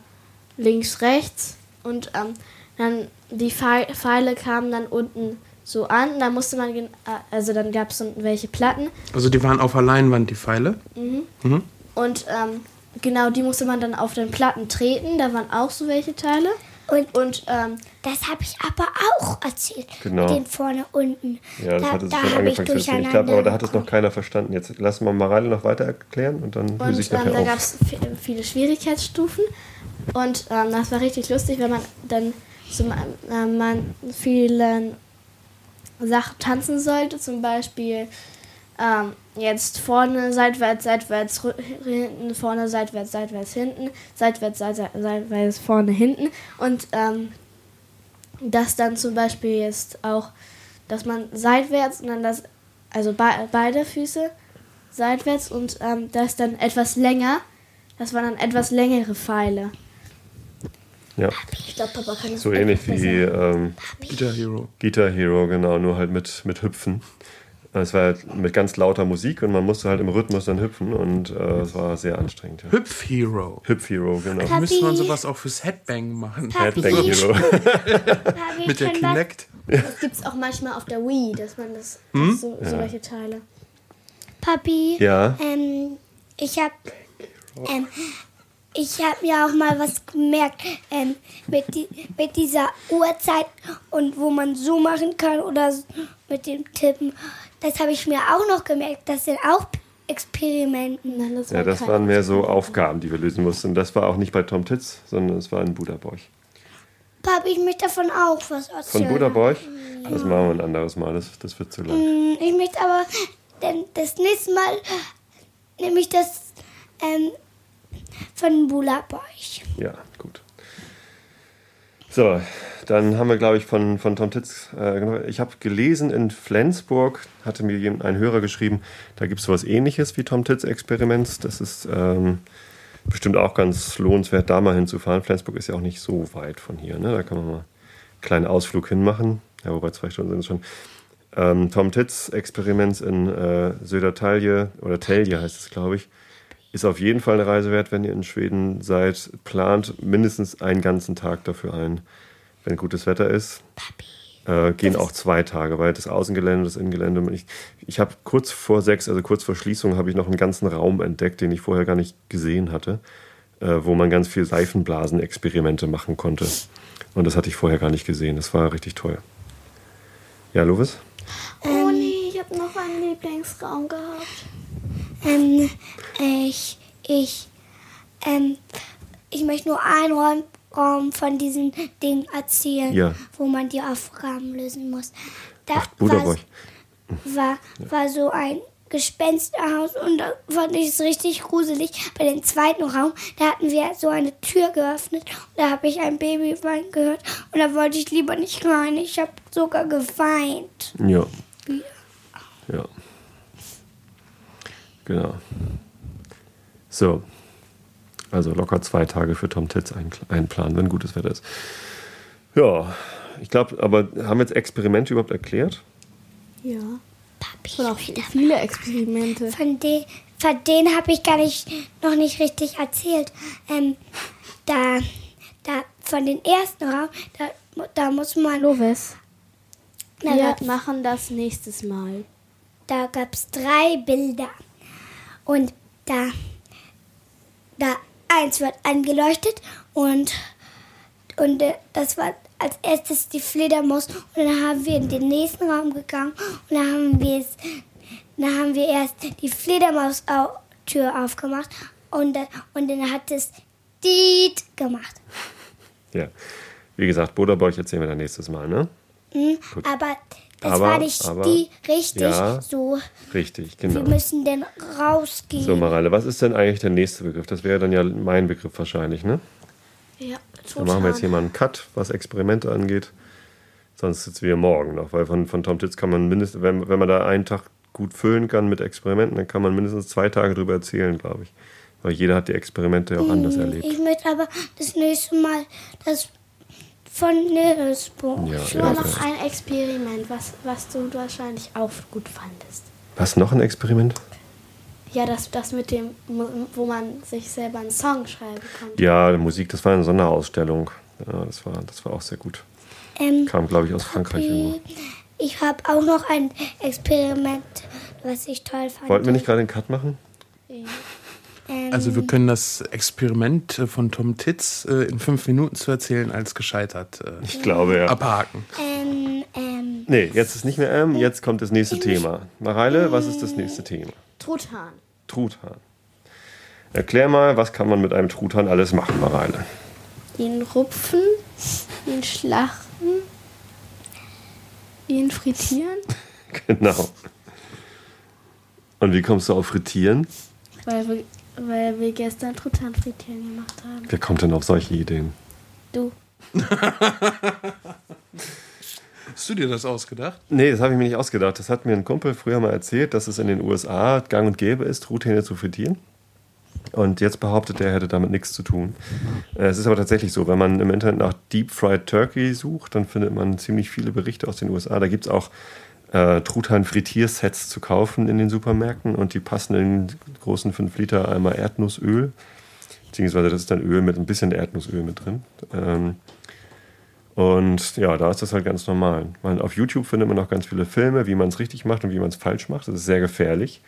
links, rechts. Und ähm, dann die Pfeil- Pfeile kamen dann unten so an. Da musste man, äh, also dann gab es so welche Platten. Also die waren auf der Leinwand, die Pfeile. Und ähm, genau, die musste man dann auf den Platten treten. Da waren auch so welche Teile. Und Und ähm, das habe ich aber auch erzählt. Genau. Mit den vorne unten. Ja, das da, hatte sich da schon angefangen zu erzählen. Ich glaube, aber da hat es noch keiner verstanden. Jetzt lassen wir Mareile noch weiter erklären und dann löse ich ähm, nachher da gab es viele Schwierigkeitsstufen. Und ähm, das war richtig lustig, wenn man dann zu äh, man vielen Sachen tanzen sollte. Zum Beispiel ähm, jetzt vorne, seitwärts, seitwärts, hinten, vorne, seitwärts, seitwärts, hinten, seitwärts, seitwärts, seitwärts, vorne, hinten. Und ähm, das dann zum Beispiel jetzt auch, dass man seitwärts und dann das, also be beide Füße seitwärts und ähm, das dann etwas länger. Das waren dann etwas längere Pfeile. Ja, Ich glaube, Papa kann das so ähnlich wie ähm, Guitar Hero. Guitar Hero, genau, nur halt mit, mit Hüpfen. Es war halt mit ganz lauter Musik und man musste halt im Rhythmus dann hüpfen und äh, es war sehr anstrengend. Ja. Hüpf Hero. Hüpf Hero, genau. Papi. Müsste man sowas auch fürs Headbang machen. Papi. Headbang Hero. Papi, Mit der Kinect. Das gibt es auch manchmal auf der Wii, dass man das, das so, solche Teile. Papi, Ja. ähm, ich habe ähm, ich hab mir auch mal was gemerkt ähm, mit, die, mit dieser Uhrzeit und wo man so machen kann oder mit dem Tippen. Das habe ich mir auch noch gemerkt. Das sind auch Experimenten. Nein, das Ja, war das waren mehr so Aufgaben, die wir lösen mussten. Das war auch nicht bei Tom Titz, sondern es war in Budaborch. Papi, ich möchte davon auch was Von erzählen. Budaborch? Das machen wir ein anderes Mal, das, das wird zu lang. Mm, Ich möchte aber denn das nächste Mal nämlich das ähm, von Bulaboy. Ja, gut. So, dann haben wir, glaube ich, von, von Tom Titz, äh, genau, ich habe gelesen, in Flensburg hatte mir ein Hörer geschrieben, da gibt es sowas ähnliches wie Tom Titz Experiments. Das ist ähm, bestimmt auch ganz lohnenswert, da mal hinzufahren. Flensburg ist ja auch nicht so weit von hier, ne? da kann man mal einen kleinen Ausflug hinmachen. Ja, wobei zwei Stunden sind es schon. Ähm, Tom Titz Experiments in äh, Södertalje oder Telje heißt es, glaube ich. ist auf jeden Fall eine Reise wert, wenn ihr in Schweden seid. Plant mindestens einen ganzen Tag dafür ein, wenn gutes Wetter ist. Äh, gehen auch zwei Tage, weil das Außengelände, das Innengelände. Ich, ich habe kurz vor sechs, also kurz vor Schließung, habe ich noch einen ganzen Raum entdeckt, den ich vorher gar nicht gesehen hatte, äh, wo man ganz viel Seifenblasen-Experimente machen konnte. Und das hatte ich vorher gar nicht gesehen. Das war richtig toll. Ja, Lovis? Oh nee, ich habe noch einen Lieblingsraum gehabt. Ähm, ich, ich, ähm, ich möchte nur einen Raum, Raum von diesem Ding erzählen, Ja. wo man die Aufgaben lösen muss. Da Ach, war, war, war so ein Gespensterhaus und da fand ich es richtig gruselig. Bei dem zweiten Raum, da hatten wir so eine Tür geöffnet und da habe ich ein Baby weinen gehört und da wollte ich lieber nicht rein. Ich habe sogar geweint. Ja. Ja. Genau. So. Also locker zwei Tage für Tom Titz ein- einplanen, wenn gutes Wetter ist. Ja, ich glaube, aber haben wir jetzt Experimente überhaupt erklärt? Ja. Papi, waren auch viele Experimente. Von, de, von denen habe ich gar nicht, noch nicht richtig erzählt. Ähm, da, da, von den ersten Raum, da, da muss man, Lovis, wir machen das nächstes Mal. da gab es drei Bilder. Und da, da eins wird angeleuchtet und, und äh, das war als erstes die Fledermaus. Und dann haben wir in den nächsten Raum gegangen und dann haben wir es, dann haben wir erst die Fledermaus-Tür aufgemacht und, dann- und dann hat es Diet gemacht. Ja. Wie gesagt, Buderborg erzählen wir dann nächstes Mal, ne? Mhm. Aber das Aber- war nicht aber- die richtig Ja. so. Richtig, Wir genau. müssen denn rausgehen. So, Mareile, was ist denn eigentlich der nächste Begriff? Das wäre dann ja mein Begriff wahrscheinlich, ne? Ja, Dann machen wir jetzt hier mal einen Cut, was Experimente angeht. Sonst sitzen wir morgen noch, weil von, von Tom Titz kann man mindestens, wenn, wenn man da einen Tag gut füllen kann mit Experimenten, dann kann man mindestens zwei Tage drüber erzählen, glaube ich. Weil jeder hat die Experimente ja auch anders erlebt. Ich möchte aber das nächste Mal das von Nilsburg. Ja, Ich ja, war noch ja. ein Experiment, was, was du wahrscheinlich auch gut fandest. Was, noch ein Experiment? Ja, das, das mit dem, wo man sich selber einen Song schreiben konnte. Ja, Musik, das war eine Sonderausstellung. Ja, das, war, das war auch sehr gut. Ähm, Kam, glaube ich, aus Frankreich irgendwo. ich habe auch noch ein Experiment, was ich toll fand. Wollten wir nicht gerade den Cut machen? Ähm, Also wir können das Experiment äh, von Tom Titz äh, in fünf Minuten zu erzählen als gescheitert äh, Ich glaube, ja. abhaken. ähm, ähm, Nee, jetzt ist nicht mehr M, jetzt kommt das nächste Thema. Mareile, was ist das nächste Thema? Truthahn. Truthahn. Erklär mal, was kann man mit einem Truthahn alles machen, Mareile? Ihn rupfen, ihn schlachten, ihn frittieren, Genau. Und wie kommst du auf Frittieren? weil wir, weil wir gestern Truthahn frittieren gemacht haben. Wer kommt denn auf solche Ideen? Du. Hast du dir das ausgedacht? Nee, das habe ich mir nicht ausgedacht. Das hat mir ein Kumpel früher mal erzählt, dass es in den USA gang und gäbe ist, Truthähne zu frittieren. Und jetzt behauptet er, er hätte damit nichts zu tun. Äh, Es ist aber tatsächlich so, wenn man im Internet nach Deep Fried Turkey sucht, dann findet man ziemlich viele Berichte aus den USA. Da gibt es auch äh, Truthahn-Frittiersets zu kaufen in den Supermärkten und die passen in den großen 5 Liter Eimer Erdnussöl. Beziehungsweise das ist dann Öl mit ein bisschen Erdnussöl mit drin. Ähm, und ja, da ist das halt ganz normal. Man, auf YouTube findet man auch ganz viele Filme, wie man es richtig macht und wie man es falsch macht. Das ist sehr gefährlich,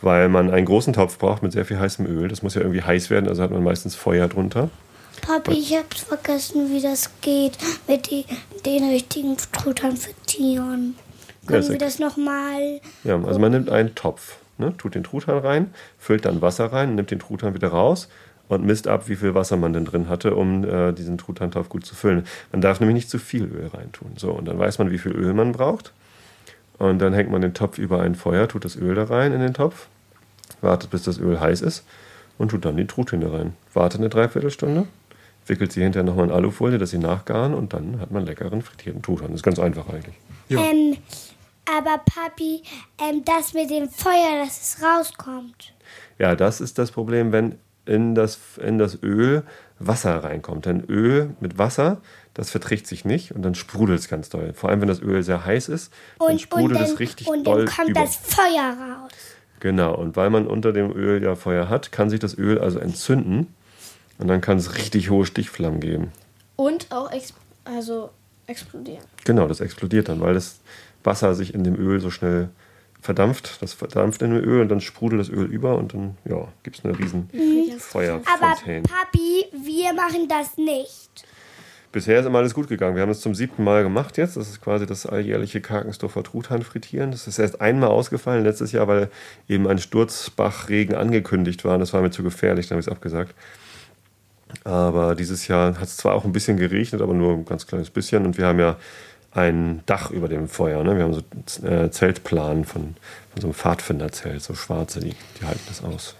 weil man einen großen Topf braucht mit sehr viel heißem Öl. Das muss ja irgendwie heiß werden, also hat man meistens Feuer drunter. Papi, ich habe vergessen, wie das geht mit die, den richtigen Truthahn frittieren. Können ist wir das nochmal? Ja, also man nimmt einen Topf, ne, tut den Truthahn rein, füllt dann Wasser rein, nimmt den Truthahn wieder raus und misst ab, wie viel Wasser man denn drin hatte, um äh, diesen Truthahntopf gut zu füllen. Man darf nämlich nicht zu viel Öl reintun. So, und dann weiß man, wie viel Öl man braucht. Und dann hängt man den Topf über ein Feuer, tut das Öl da rein in den Topf, wartet, bis das Öl heiß ist und tut dann die Truthähne rein. Wartet eine Dreiviertelstunde, wickelt sie hinterher nochmal in Alufolie, dass sie nachgaren und dann hat man leckeren frittierten Truthahn. Das ist ganz einfach eigentlich. Ja. Ähm, aber Papi, ähm, das mit dem Feuer, dass es rauskommt. Ja, das ist das Problem, wenn in das, in das Öl Wasser reinkommt. Denn Öl mit Wasser, das verträgt sich nicht und dann sprudelt es ganz doll. Vor allem, wenn das Öl sehr heiß ist, dann Und, sprudelt und es dann, richtig und doll dann kommt über. das Feuer raus. Genau, und weil man unter dem Öl ja Feuer hat, kann sich das Öl also entzünden und dann kann es richtig hohe Stichflammen geben. Und auch ex also explodieren. Genau, das explodiert dann, weil das Wasser sich in dem Öl so schnell verdampft. Das verdampft in dem Öl und dann sprudelt das Öl über und dann ja, gibt es eine riesen Aber Feuerfontäne. Papi, wir machen das nicht. Bisher ist immer alles gut gegangen. Wir haben es zum siebten Mal gemacht jetzt. Das ist quasi das alljährliche Karkensdorfer Truthahn frittieren. Das ist erst einmal ausgefallen letztes Jahr, weil eben ein Sturzbachregen angekündigt war. Und das war mir zu gefährlich, dann habe ich es abgesagt. Aber dieses Jahr hat es zwar auch ein bisschen geregnet, aber nur ein ganz kleines bisschen. Und wir haben ja ein Dach über dem Feuer. Ne? Wir haben so äh, Zeltplan von, von so einem Pfadfinderzelt, so schwarze, die, die halten das aus.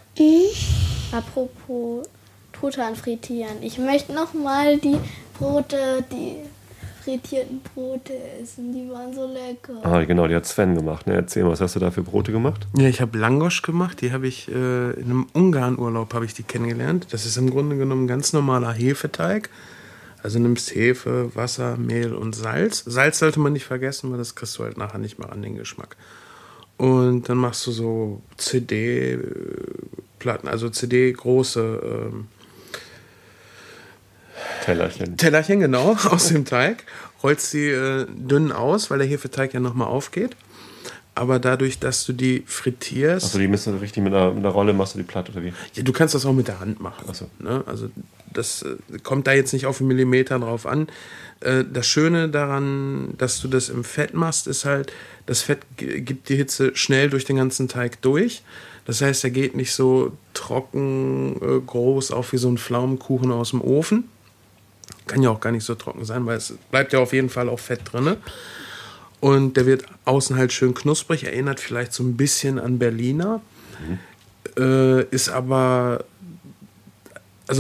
Apropos Truthahn frittieren. Ich möchte noch mal die Brote, die frittierten Brote essen. Die waren so lecker. Ah, genau, die hat Sven gemacht. Ne? Erzähl mal, was hast du da für Brote gemacht? Ja, ich habe Langosch gemacht. Die habe ich äh, in einem Ungarn-Urlaub habe ich die kennengelernt. Das ist im Grunde genommen ein ganz normaler Hefeteig. Also nimmst Hefe, Wasser, Mehl und Salz. Salz sollte man nicht vergessen, weil das kriegst du halt nachher nicht mehr an den Geschmack. Und dann machst du so CD-Platten, also CD-große ähm, Tellerchen. Tellerchen, genau, aus dem Teig. Rollst sie äh, dünn aus, weil der Hefeteig ja nochmal aufgeht. Aber dadurch, dass du die frittierst. Achso, die müssen richtig mit einer, mit einer Rolle machst du die platt oder wie? Ja, du kannst das auch mit der Hand machen. Ach so. Ne? Also das äh, kommt da jetzt nicht auf einen Millimeter drauf an. Äh, das Schöne daran, dass du das im Fett machst, ist halt, das Fett gibt die Hitze schnell durch den ganzen Teig durch. Das heißt, er geht nicht so trocken äh, groß auf wie so ein Pflaumenkuchen aus dem Ofen. Kann ja auch gar nicht so trocken sein, weil es bleibt ja auf jeden Fall auch Fett drin. Und der wird außen halt schön knusprig, erinnert vielleicht so ein bisschen an Berliner. Äh, ist aber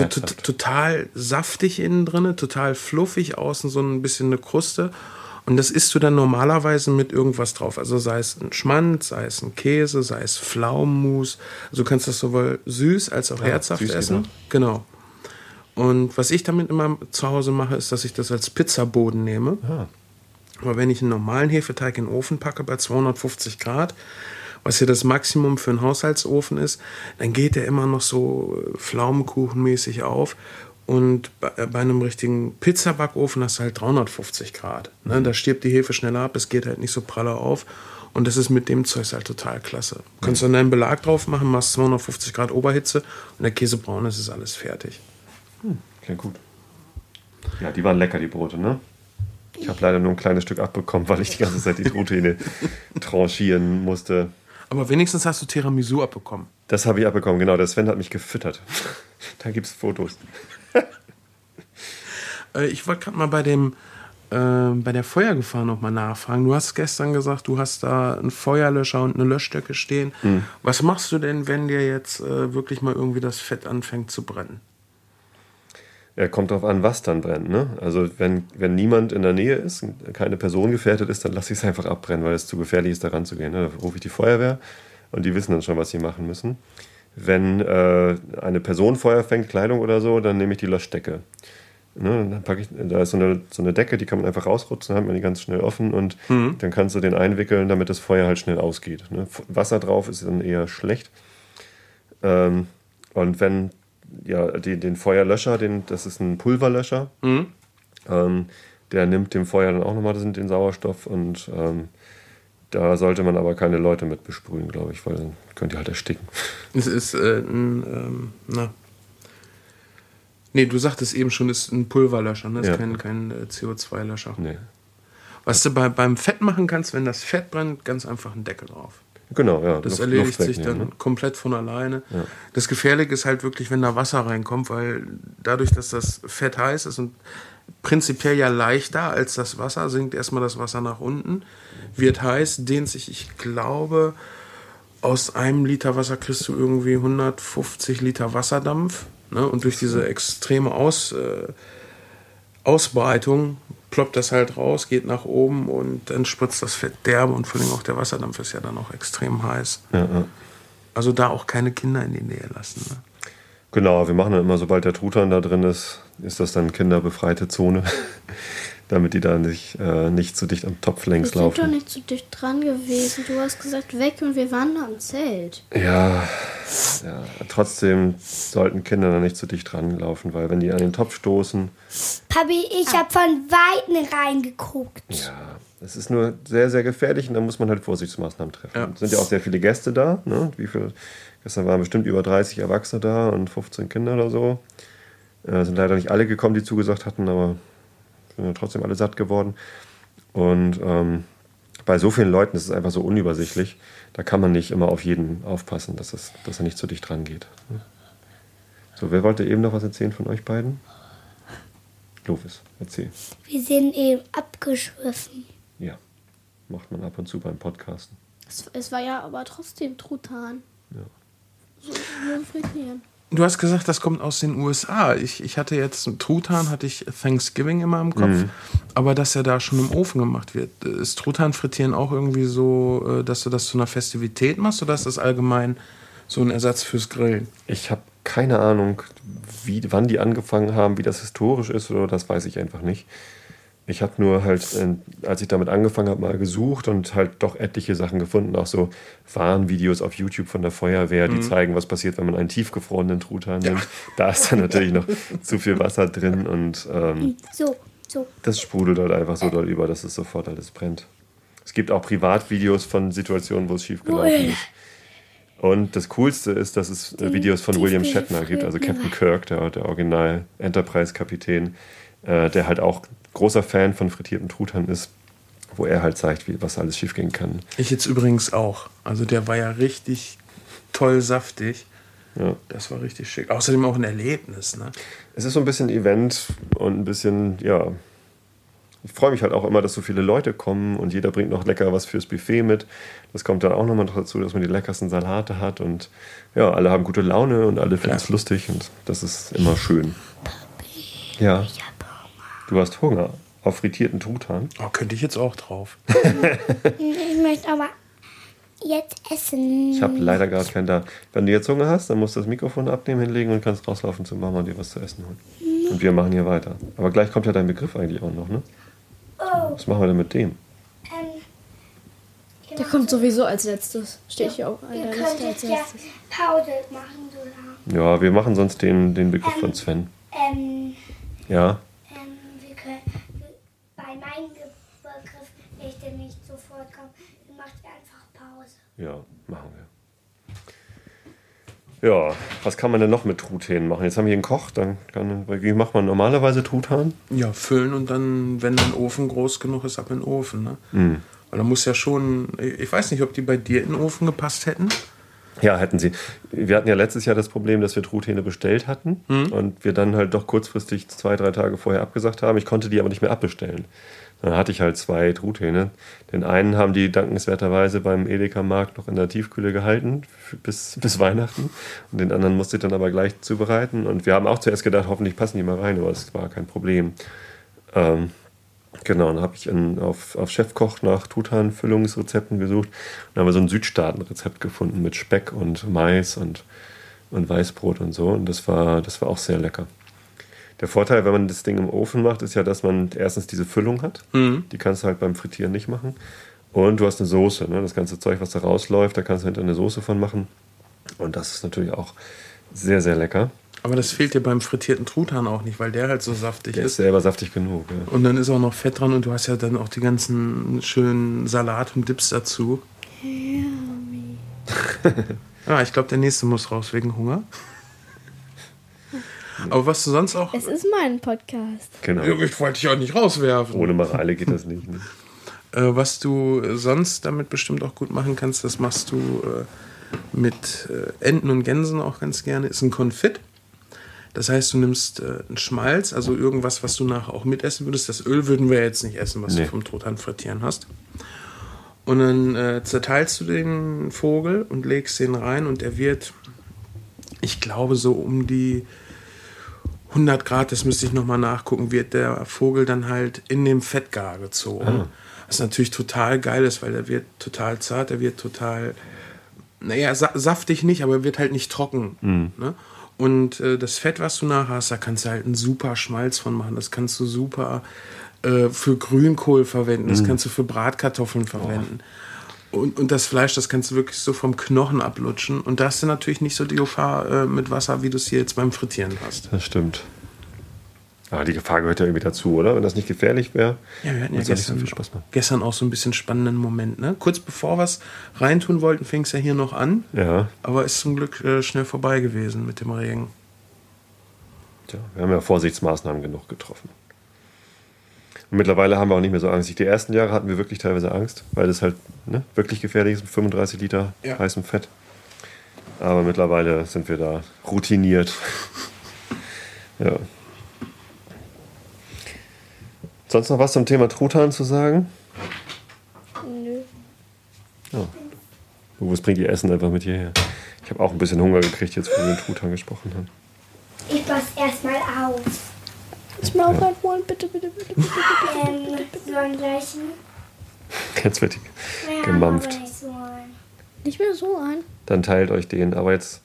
also total saftig innen drin, total fluffig, außen so ein bisschen eine Kruste. Und das isst du dann normalerweise mit irgendwas drauf. Also sei es ein Schmand, sei es ein Käse, sei es Pflaumenmus. Also du kannst das sowohl süß als auch Ja, herzhaft essen. noch. Genau. Und was ich damit immer zu Hause mache, ist, dass ich das als Pizzaboden nehme. Ah. Aber wenn ich einen normalen Hefeteig in den Ofen packe bei 250 Grad, was ja das Maximum für einen Haushaltsofen ist, dann geht der immer noch so äh, pflaumenkuchenmäßig auf. Und bei, äh, bei einem richtigen Pizzabackofen hast du halt 350 Grad. Ne? Da stirbt die Hefe schneller ab, es geht halt nicht so pralle auf. Und das ist mit dem Zeug halt total klasse. Du kannst dann deinen Belag drauf machen, machst 250 Grad Oberhitze und der Käse braun ist, ist alles fertig. Klingt gut. Ja, die waren lecker, die Brote, ne? Ich habe leider nur ein kleines Stück abbekommen, weil ich die ganze Zeit die Truthähne tranchieren musste. Aber wenigstens hast du Tiramisu abbekommen. Das habe ich abbekommen, genau. Der Sven hat mich gefüttert. da gibt es Fotos. Äh, ich wollte gerade mal bei dem äh, bei der Feuergefahr noch mal nachfragen. Du hast gestern gesagt, du hast da einen Feuerlöscher und eine Löschstöcke stehen. Was machst du denn, wenn dir jetzt äh, wirklich mal irgendwie das Fett anfängt zu brennen? Ja, kommt drauf an, was dann brennt. Ne? Also wenn, wenn niemand in der Nähe ist, keine Person gefährdet ist, dann lasse ich es einfach abbrennen, weil es zu gefährlich ist, da ranzugehen. Ne? Da rufe ich die Feuerwehr und die wissen dann schon, was sie machen müssen. Wenn äh, eine Person Feuer fängt, Kleidung oder so, dann nehme ich die Löschdecke. Ne? Dann packe ich, da ist so eine, so eine Decke, die kann man einfach rausrutschen, dann hat man die ganz schnell offen und dann kannst du den einwickeln, damit das Feuer halt schnell ausgeht. Ne? Wasser drauf ist dann eher schlecht. Ähm, und wenn ja, die, den Feuerlöscher, den, das ist ein Pulverlöscher, ähm, der nimmt dem Feuer dann auch nochmal den, den Sauerstoff und ähm, da sollte man aber keine Leute mit besprühen, glaube ich, weil dann könnt ihr halt ersticken. Es ist äh, ein, ähm, na. Nee, du sagtest eben schon, es ist ein Pulverlöscher, ne? Das Ja. ist kein, kein äh, CO2-Löscher. Nee. Was du bei, beim Fett machen kannst, wenn das Fett brennt, ganz einfach einen Deckel drauf. Genau, ja. Das Luft- erledigt Luft sich dann ne? komplett von alleine. Ja. Das Gefährliche ist halt wirklich, wenn da Wasser reinkommt, weil dadurch, dass das Fett heiß ist und prinzipiell ja leichter als das Wasser, sinkt erstmal das Wasser nach unten, wird heiß, dehnt sich, ich glaube, aus einem Liter Wasser kriegst du irgendwie 150 Liter Wasserdampf. Ne? Und durch diese extreme Aus, äh, Ausbreitung ploppt das halt raus, geht nach oben und dann spritzt das Fett derbe und vor allem auch der Wasserdampf ist ja dann auch extrem heiß. Ja, ja. Also da auch keine Kinder in die Nähe lassen. Ne? Genau, wir machen dann immer, sobald der Truthahn da drin ist, ist das dann kinderbefreite Zone. damit die da nicht, äh, nicht zu dicht am Topf Wir längs sind doch laufen. nicht zu dicht dran gewesen. Du hast gesagt, weg und wir waren da am Zelt. Ja, trotzdem sollten Kinder da nicht zu dicht dran laufen, weil wenn die an den Topf stoßen, Papi, ich Ah. habe von Weitem reingeguckt. ja, es ist nur sehr, sehr gefährlich und da muss man halt Vorsichtsmaßnahmen treffen. Ja. Es sind ja auch sehr viele Gäste da. Ne? Wie viel? Gestern waren bestimmt über 30 Erwachsene da und 15 Kinder oder so. Äh, sind leider nicht alle gekommen, die zugesagt hatten, aber sind ja trotzdem alle satt geworden. Und ähm, bei so vielen Leuten ist es einfach so unübersichtlich. Da kann man nicht immer auf jeden aufpassen, dass, es, dass er nicht zu dicht dran geht. So, wer wollte eben noch was erzählen von euch beiden? Lovis, erzähl. Wir sind eben abgeschwiffen. Ja, macht man ab und zu beim Podcasten. Es, es war ja aber trotzdem Truthahn. Ja. So, nur frittieren. Du hast gesagt, das kommt aus den USA. Ich, ich hatte jetzt Truthahn, hatte ich Thanksgiving immer im Kopf, aber dass er da schon im Ofen gemacht wird. Ist Truthahn frittieren auch irgendwie so, äh, dass du das zu einer Festivität machst oder ist das allgemein so ein Ersatz fürs Grillen? Ich habe keine Ahnung, wie, wann die angefangen haben, wie das historisch ist oder das weiß ich einfach nicht. Ich habe nur halt, äh, als ich damit angefangen habe, mal gesucht und halt doch etliche Sachen gefunden, auch so Warnvideos auf YouTube von der Feuerwehr, die zeigen, was passiert, wenn man einen tiefgefrorenen Truthahn nimmt. Da ist dann natürlich noch zu viel Wasser drin und ähm, So, so. das sprudelt halt einfach so doll über, dass es sofort alles brennt. Es gibt auch Privatvideos von Situationen, wo es schief gelaufen Ui. ist. Und das Coolste ist, dass es äh, Videos von William Shatner gibt, also. Captain Kirk, der, der Original Enterprise-Kapitän, äh, der halt auch großer Fan von frittierten Truthahn ist, wo er halt zeigt, wie, was alles schief gehen kann. Ich jetzt übrigens auch. Also der war ja richtig toll saftig. Ja. Das war richtig schick. Außerdem auch ein Erlebnis, ne? Es ist so ein bisschen Event und ein bisschen, ja. Ich freue mich halt auch immer, dass so viele Leute kommen und jeder bringt noch lecker was fürs Buffet mit. Das kommt dann auch nochmal dazu, dass man die leckersten Salate hat und ja, alle haben gute Laune und alle finden es Ja. lustig und das ist immer schön. Ja. Du hast Hunger auf frittierten Truthahn. Oh, könnte ich jetzt auch drauf. Ich möchte aber jetzt essen. Ich habe leider gerade keinen da. Wenn du jetzt Hunger hast, dann musst du das Mikrofon abnehmen, hinlegen und kannst rauslaufen zur Mama und dir was zu essen holen. Und wir machen hier weiter. Aber gleich kommt ja dein Begriff eigentlich auch noch, ne? Oh, Was machen wir denn mit dem? ähm, Der kommt sowieso als letztes. Steht hier auch an Ihr der Liste als könntet ja letztes. Pause machen so lange. Ja, wir machen sonst den, den Begriff von Sven. Ähm, Ja, ähm, Ge- Begriff will ich denn nicht sofort kommen. Dann macht ihr einfach Pause. ja, machen wir. Ja, was kann man denn noch mit Truthähnen machen? Jetzt haben wir hier einen Koch, dann kann, wie macht man normalerweise Truthahn? Ja, füllen und dann, wenn dein Ofen groß genug ist, ab in den Ofen, ne? Hm. Weil da muss ja schon, ich weiß nicht, ob die bei dir in den Ofen gepasst hätten. Ja, hätten sie. Wir hatten ja letztes Jahr das Problem, dass wir Truthähne bestellt hatten und wir dann halt doch kurzfristig zwei, drei Tage vorher abgesagt haben. Ich konnte die aber nicht mehr abbestellen. Dann hatte ich halt zwei Truthähne. Den einen haben die dankenswerterweise beim Edeka-Markt noch in der Tiefkühle gehalten bis, bis Weihnachten. Und den anderen musste ich dann aber gleich zubereiten. Und wir haben auch zuerst gedacht, hoffentlich passen die mal rein, aber es war kein Problem. Ähm, Genau, dann habe ich in, auf, auf Chefkoch nach Truthahn-Füllungsrezepten gesucht und haben wir so ein Südstaaten-Rezept gefunden mit Speck und Mais und, und Weißbrot und so. Und das war, das war auch sehr lecker. Der Vorteil, wenn man das Ding im Ofen macht, ist ja, dass man erstens diese Füllung hat. Die kannst du halt beim Frittieren nicht machen. Und du hast eine Soße. Ne? Das ganze Zeug, was da rausläuft, da kannst du hinter eine Soße von machen. Und das ist natürlich auch sehr, sehr lecker. Aber das fehlt dir beim frittierten Truthahn auch nicht, weil der halt so saftig Der ist ist. selber saftig genug. Ja. Und dann ist auch noch Fett dran und du hast ja dann auch die ganzen schönen Salat und Dips dazu. ja, ich glaube, der nächste muss raus wegen Hunger. Aber was du sonst auch. Es ist mein Podcast. Genau. Ja, Ich wollte dich auch nicht rauswerfen. Ohne Mareile geht das nicht. Ne? Äh, was du sonst damit bestimmt auch gut machen kannst, das machst du äh, mit äh, Enten und Gänsen auch ganz gerne, ist ein Konfit. Das heißt, du nimmst äh, einen Schmalz, also irgendwas, was du nachher auch mitessen würdest. Das Öl würden wir jetzt nicht essen, was Nee. du vom Truthahn frittieren hast. Und dann äh, zerteilst du den Vogel und legst den rein und er wird, ich glaube, so um die 100 Grad, das müsste ich nochmal nachgucken, wird der Vogel dann halt in dem Fett gar gezogen. Was natürlich total geil ist, weil er wird total zart, er wird total, naja, sa saftig nicht, aber er wird halt nicht trocken. Ne? Und äh, das Fett, was du nachher hast, da kannst du halt einen super Schmalz von machen. Das kannst du super äh, für Grünkohl verwenden, das kannst du für Bratkartoffeln verwenden. Und, und das Fleisch, das kannst du wirklich so vom Knochen ablutschen. Und da hast du natürlich nicht so die Gefahr äh, mit Wasser, wie du es hier jetzt beim Frittieren hast. Das stimmt. Aber die Gefahr gehört ja irgendwie dazu, oder? Wenn das nicht gefährlich wäre, Ja, wir hatten ja so gestern, viel Spaß machen. gestern auch so ein bisschen spannenden Moment. Ne? Kurz bevor wir es reintun wollten, fing es ja hier noch an. Ja, Aber ist zum Glück äh, schnell vorbei gewesen mit dem Regen. tja, wir haben ja Vorsichtsmaßnahmen genug getroffen. Und mittlerweile haben wir auch nicht mehr so Angst. Die ersten Jahre hatten wir wirklich teilweise Angst, weil das halt ne, wirklich gefährlich ist mit 35 Liter Ja. heißem Fett. Aber mittlerweile sind wir da routiniert. ja. Sonst noch was zum Thema Truthahn zu sagen? Nö. Ja. Uwe bringt ihr Essen einfach mit hierher. Ich habe auch ein bisschen Hunger gekriegt, jetzt wo wir den Truthahn gesprochen haben. Ich pass erstmal auf. Kannst du mir auch einen holen? Bitte, bitte, bitte, bitte. Ähm, so einen gleichen. Jetzt wird die Ja, gemampft. Nicht mehr so ein. Dann teilt euch den. Aber jetzt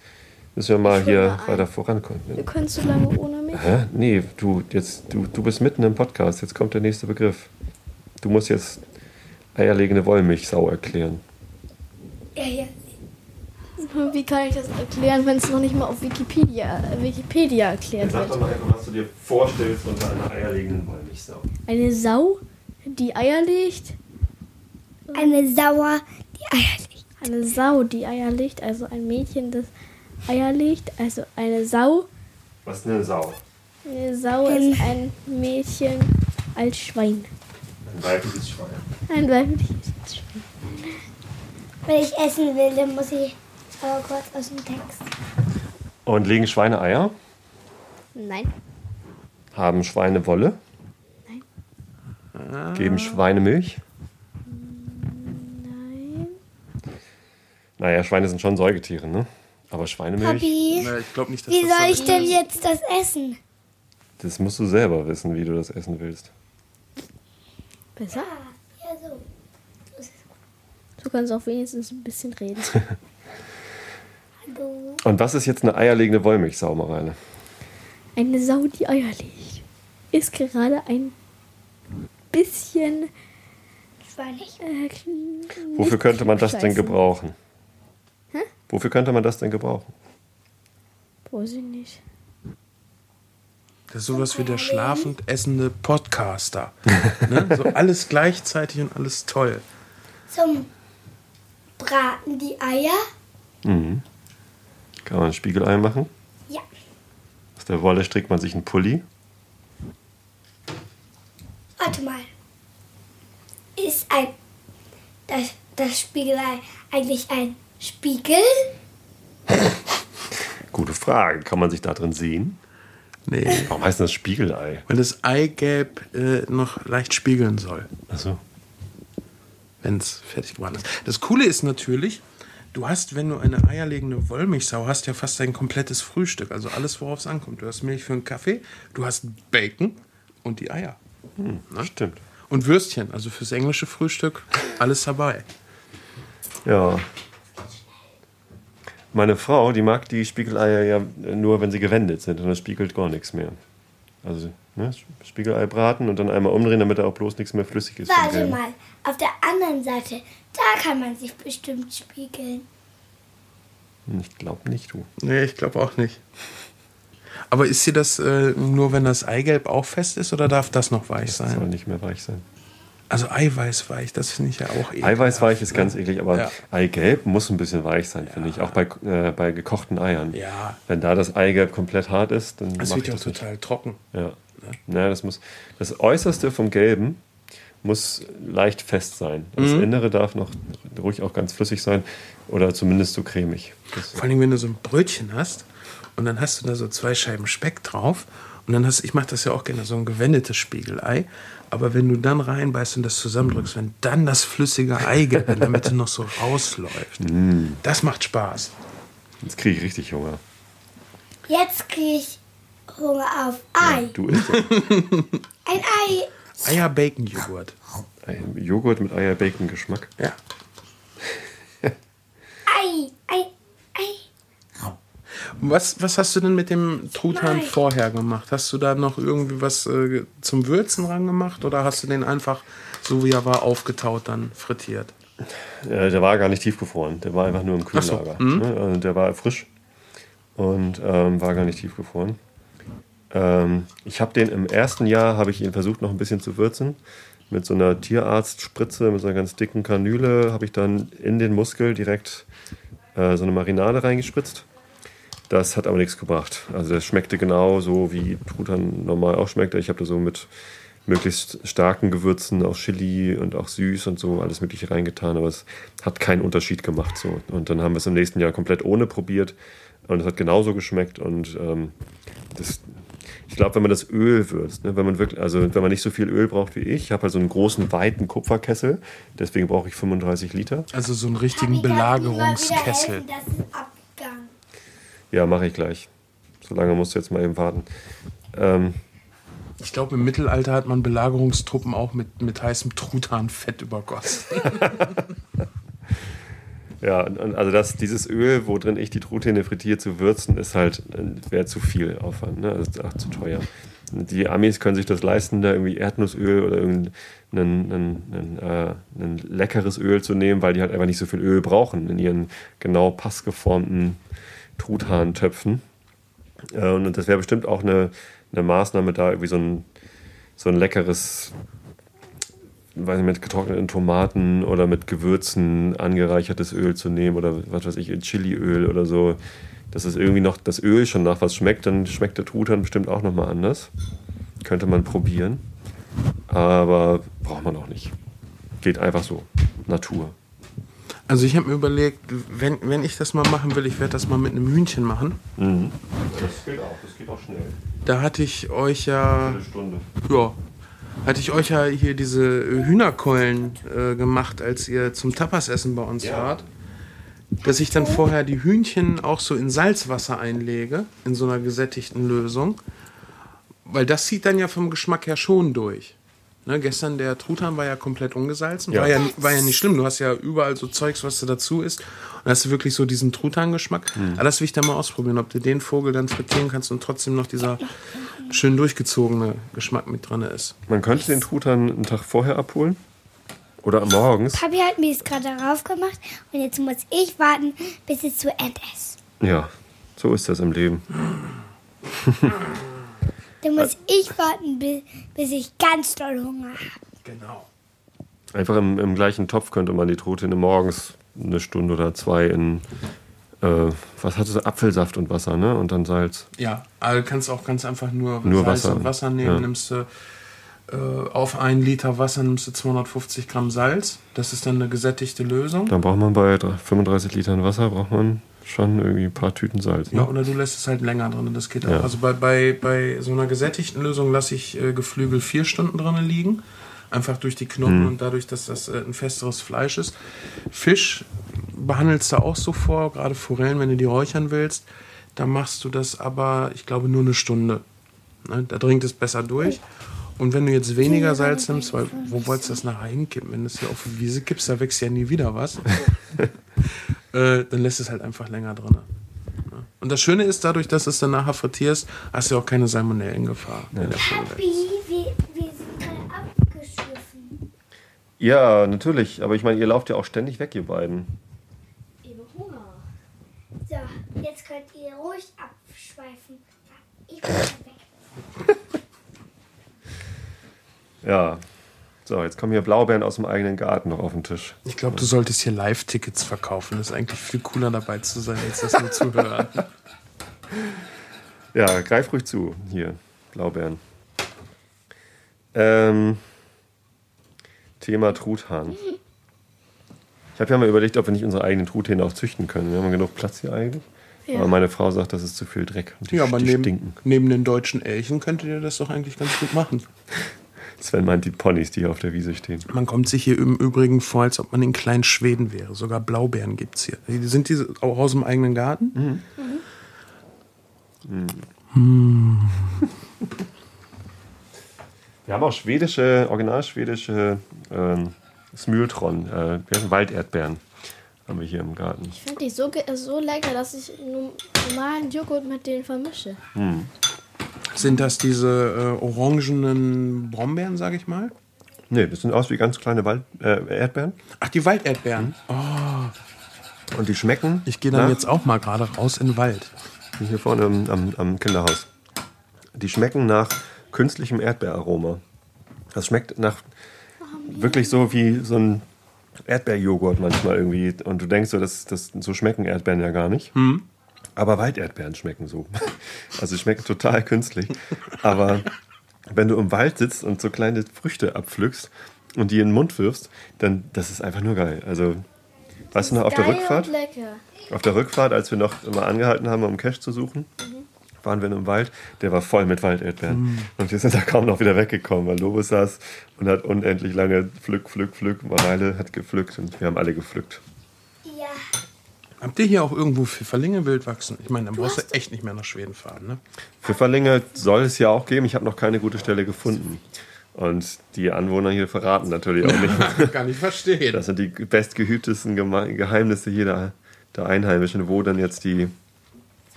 müssen wir mal hier mal weiter vorankommen. Wir können so lange ohne mich. Hä? Nee, du, jetzt, du, du bist mitten im Podcast. Jetzt kommt der nächste Begriff. Du musst jetzt eierlegende Wollmilchsau erklären. Ja, ja. Wie kann ich das erklären, wenn es noch nicht mal auf Wikipedia, Wikipedia erklärt wird? mal einfach, was du dir vorstellst unter einer eierlegenden Wollmilchsau. Eine Sau, die Eier legt. Eine Sauer, die Eier legt. Eine Sau, die Eier legt. Also ein Mädchen, das Eier legt. Also eine Sau. Was ist eine Sau? Eine Sau ist ein Mädchen als Schwein. Ein weibliches Schwein. Ein weibliches Schwein. Wenn ich essen will, dann muss ich aber kurz aus dem Text. Und legen Schweine Eier? Nein. Haben Schweine Wolle? Nein. Geben Schweine Milch? Nein. Naja, Schweine sind schon Säugetiere, ne? Aber Schweinemilch, Papi, Na, ich glaube nicht, dass wie das soll so ich denn jetzt das essen? das musst du selber wissen, wie du das essen willst. Besser? Ja, so. Du kannst auch wenigstens ein bisschen reden. Hallo. Und was ist jetzt eine eierlegende Wollmilchsau, Mareile? Eine Sau, die Eier legt, ist gerade ein bisschen. Schweinig. Äh, Wofür könnte man das denn gebrauchen? Wofür könnte man das denn gebrauchen? Weiß ich nicht. Das ist sowas wie der schlafend essende Podcaster. ne? So alles gleichzeitig und alles toll. Zum Braten die Eier. Mhm. Kann man ein Spiegelei machen? Ja. Aus der Wolle strickt man sich einen Pulli. Warte mal. Ist ein das, das Spiegelei eigentlich ein Spiegel? Gute Frage. Kann man sich da drin sehen? Nee. Warum heißt das Spiegelei? Weil das Eigelb äh, noch leicht spiegeln soll, Achso. wenn es fertig geworden ist. Das Coole ist natürlich, du hast, wenn du eine eierlegende Wollmilchsau hast, ja fast dein komplettes Frühstück. Also alles, worauf es ankommt. Du hast Milch für einen Kaffee, du hast Bacon und die Eier. Hm, Stimmt. Und Würstchen, also fürs englische Frühstück, alles dabei. Ja. Meine Frau, die mag die Spiegeleier ja nur, wenn sie gewendet sind und das spiegelt gar nichts mehr. Also ne, Spiegelei braten und dann einmal umdrehen, damit da auch bloß nichts mehr flüssig ist. Warte mal. Auf der anderen Seite, da kann man sich bestimmt spiegeln. Hm, Ich glaube nicht, du. Nee, ich glaube auch nicht. Aber ist sie das äh, nur, wenn das Eigelb auch fest ist oder darf das noch weich Das soll sein? nicht mehr weich sein. Also Eiweißweich, das finde ich ja auch ekelhaft. Eiweißweich ist ne? ganz eklig, aber Ja. Eigelb muss ein bisschen weich sein, finde ich. Auch bei, äh, bei gekochten Eiern. Ja. Wenn da das Eigelb komplett hart ist, dann Das wird ja auch das nicht. total trocken. Ja. ja, das muss. Das Äußerste vom Gelben muss leicht fest sein. Das Mhm. Innere darf noch ruhig auch ganz flüssig sein oder zumindest so cremig. Das, Vor allem, wenn du so ein Brötchen hast und dann hast du da so zwei Scheiben Speck drauf und dann hast ich mache das ja auch gerne, so ein gewendetes Spiegelei. Aber wenn du dann reinbeißt und das zusammendrückst, wenn dann das flüssige Eigelb in der Mitte noch so rausläuft, Mm. das macht Spaß. jetzt kriege ich richtig Hunger. Jetzt kriege ich Hunger auf Ei. Du isst Ein Ei. Eier-Bacon-Joghurt. ein Joghurt mit Eier-Bacon-Geschmack. Ja. Ei. Ei. Was, was hast du denn mit dem Truthahn vorher gemacht? Hast du da noch irgendwie was äh, zum Würzen ran gemacht oder hast du den einfach so wie er war aufgetaut dann frittiert? Ja, der war gar nicht tiefgefroren. Der war einfach nur im Kühllager. So, mhm. Ne? Also der war frisch und ähm, war gar nicht tiefgefroren. Ähm, ich habe den im ersten Jahr habe ich ihn versucht noch ein bisschen zu würzen mit so einer Tierarztspritze, mit so einer ganz dicken Kanüle habe ich dann in den Muskel direkt äh, so eine Marinade reingespritzt. Das hat aber nichts gebracht. Also das schmeckte genau so, wie Truthahn normal auch schmeckt. Ich habe da so mit möglichst starken Gewürzen, auch Chili und auch süß und so alles mögliche reingetan, aber es hat keinen Unterschied gemacht. So. Und dann haben wir es im nächsten Jahr komplett ohne probiert und es hat genauso geschmeckt und ähm, das, ich glaube, wenn man das Öl würzt, ne, wenn man wirklich, also wenn man nicht so viel Öl braucht wie ich, ich habe halt so einen großen, weiten Kupferkessel, deswegen brauche ich 35 Liter. Also so einen richtigen Belagerungskessel. Ja, mache ich gleich. So lange musst du jetzt mal eben warten. Ähm, ich glaube, im Mittelalter hat man Belagerungstruppen auch mit, mit heißem Truthahnfett übergossen. ja, also das, dieses Öl, wo drin ich die Truthähne frittiere, zu würzen, ist halt, wäre zu viel Aufwand, ne? Das ist auch zu teuer. Die Amis können sich das leisten, da irgendwie Erdnussöl oder irgendein ein, ein, ein, äh, ein leckeres Öl zu nehmen, weil die halt einfach nicht so viel Öl brauchen in ihren genau passgeformten Truthahn-Töpfen. Äh, und das wäre bestimmt auch eine, eine Maßnahme, da irgendwie so ein, so ein leckeres, weiß nicht, mit getrockneten Tomaten oder mit Gewürzen angereichertes Öl zu nehmen oder was weiß ich, Chiliöl oder so. Dass es irgendwie noch das Öl schon nach was schmeckt, dann schmeckt der Truthahn bestimmt auch nochmal anders. Könnte man probieren. Aber braucht man auch nicht. Geht einfach so. Natur. Also ich habe mir überlegt, wenn, wenn ich das mal machen will, ich werde das mal mit einem Hühnchen machen. Mhm. Das geht auch, das geht auch schnell. Da hatte ich euch ja. Eine Stunde. Ja. Hatte ich euch ja hier diese Hühnerkeulen äh, gemacht, als ihr zum Tapasessen bei uns ja. wart. Dass ich dann vorher die Hühnchen auch so in Salzwasser einlege, in so einer gesättigten Lösung. Weil das zieht dann ja vom Geschmack her schon durch. Ne, gestern der Truthahn war ja komplett ungesalzen. Ja. War, ja, war ja nicht schlimm. Du hast ja überall so Zeugs, was da dazu ist. Und hast du wirklich so diesen Truthahn-Geschmack. Mhm. Aber das will ich dann mal ausprobieren, ob du den Vogel dann frittieren kannst und trotzdem noch dieser schön durchgezogene Geschmack mit drin ist. Man könnte den Truthahn einen Tag vorher abholen. Oder morgens. Papi hat mir das gerade darauf gemacht und jetzt muss ich warten, bis es zu Ende ist. Ja, so ist das im Leben. Dann muss ich warten, bis ich ganz doll Hunger habe. Genau. Einfach im, im, gleichen Topf könnte man die Truthähne morgens eine Stunde oder zwei in, äh, was hat es, Apfelsaft und Wasser, ne? Und dann Salz. Ja, also kannst auch ganz einfach nur, nur Salz Wasser. und Wasser nehmen, ja. nimmst du äh, auf einen Liter Wasser nimmst du 250 Gramm Salz. Das ist dann eine gesättigte Lösung. Dann braucht man bei 35 Litern Wasser braucht man schon irgendwie ein paar Tüten Salz. Ne? Ja, oder du lässt es halt länger drin. Das geht ja. auch. Also bei, bei, bei so einer gesättigten Lösung lasse ich äh, Geflügel vier Stunden drin liegen. Einfach durch die Knochen hm. und dadurch, dass das äh, ein festeres Fleisch ist. Fisch behandelst du auch so vor, gerade Forellen, wenn du die räuchern willst. Da machst du das aber, ich glaube, nur eine Stunde. Ne? Da dringt es besser durch. Und wenn du jetzt weniger Salz nimmst, weil wo wolltest du das nachher hinkippen? Wenn du es hier auf die Wiese kippst, da wächst ja nie wieder was. äh, dann lässt es halt einfach länger drin. Und das Schöne ist, dadurch, dass du es dann nachher frittierst, hast du auch keine Salmonellengefahr. Ja. Papi, wir, wir sind gerade abgeschliffen. Ja, natürlich. Aber ich meine, ihr lauft ja auch ständig weg, ihr beiden. Ich habe Hunger. So, jetzt könnt ihr ruhig abschweifen. Ich bin weg. Ja. So, jetzt kommen hier Blaubeeren aus dem eigenen Garten noch auf den Tisch. Ich glaube, du solltest hier Live-Tickets verkaufen. Das ist eigentlich viel cooler dabei zu sein, als das nur zu hören. Ja, greif ruhig zu. Hier, Blaubeeren. Ähm, Thema Truthahn. Ich habe ja mal überlegt, ob wir nicht unsere eigenen Truthähne auch züchten können. Wir haben genug Platz hier eigentlich. Ja. Aber meine Frau sagt, das ist zu viel Dreck. Und die, ja, aber die neben, stinken. neben den deutschen Elchen könntet ihr das doch eigentlich ganz gut machen. Sven meint die Ponys, die hier auf der Wiese stehen. Man kommt sich hier im Übrigen vor, als ob man in kleinen Schweden wäre. Sogar Blaubeeren gibt es hier. Sind die auch aus dem eigenen Garten? Mhm. Mhm. Wir haben auch schwedische, original schwedische ähm, Smültron, äh, Walderdbeeren. haben wir hier im Garten. Ich finde die so, so lecker, dass ich normalen Joghurt mit denen vermische. Sind das diese äh, orangenen Brombeeren, sage ich mal? Nee, das sind aus wie ganz kleine Wald äh, Erdbeeren. Ach, die Walderdbeeren. Und die schmecken. Ich gehe dann nach- jetzt auch mal gerade raus in den Wald. Hier vorne am, am, am Kinderhaus. Die schmecken nach künstlichem Erdbeeraroma. Das schmeckt nach wirklich so wie so ein Erdbeerjoghurt manchmal irgendwie. Und du denkst so, das, das, so schmecken Erdbeeren ja gar nicht. Aber Walderdbeeren schmecken so. Also sie schmecken total künstlich. Aber wenn du im Wald sitzt und so kleine Früchte abpflückst und die in den Mund wirfst, dann das ist einfach nur geil. Also, weißt du noch, auf der Rückfahrt? Auf der Rückfahrt, als wir noch immer angehalten haben, um Cash zu suchen, waren wir in einem Wald, der war voll mit Walderdbeeren. Und wir sind da kaum noch wieder weggekommen, weil Lobos saß und hat unendlich lange Pflück, Pflück, Pflück. Mareile hat gepflückt und wir haben alle gepflückt. Habt ihr hier auch irgendwo Pfifferlinge wild wachsen? Ich meine, dann brauchst du echt nicht mehr nach Schweden fahren, ne? Pfifferlinge soll es ja auch geben. Ich habe noch keine gute Stelle gefunden. Und die Anwohner hier verraten natürlich auch nicht. Kann ich verstehen. Das sind die bestgehütesten Geheimnisse jeder der Einheimischen, wo dann jetzt die,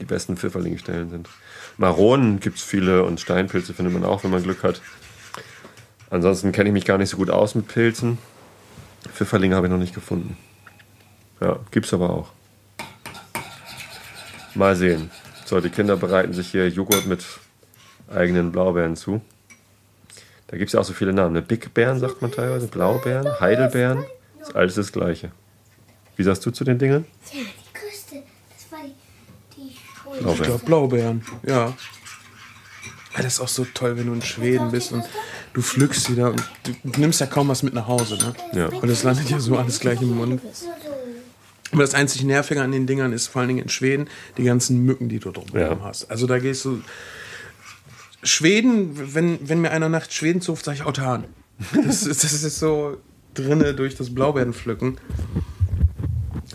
die besten Pfifferlingstellen sind. Maronen gibt es viele und Steinpilze findet man auch, wenn man Glück hat. Ansonsten kenne ich mich gar nicht so gut aus mit Pilzen. Pfifferlinge habe ich noch nicht gefunden. Ja, gibt's aber auch. Mal sehen. So, die Kinder bereiten sich hier Joghurt mit eigenen Blaubeeren zu. Da gibt es ja auch so viele Namen. Ne? Big Bären sagt man teilweise, Blaubeeren, Heidelbeeren. Ist alles das Gleiche. Wie sagst du zu den Dingen? Ja, die Küste. Das war die, die Schule. Ich Blaubeeren. glaube, Blaubeeren, ja. Ja, Das ist auch so toll, wenn du in Schweden bist und du pflückst sie da und du nimmst ja kaum was mit nach Hause, ne? Ja. Und es landet ja so alles gleich im Mund. Aber das einzig Nervige an den Dingern ist vor allen Dingen in Schweden die ganzen Mücken, die du drumherum Ja. hast. Also da gehst du. Schweden, wenn, wenn mir einer nach Schweden zuft, sage ich autan. Das, ist- das ist so drinne durch das Blaubeerenpflücken.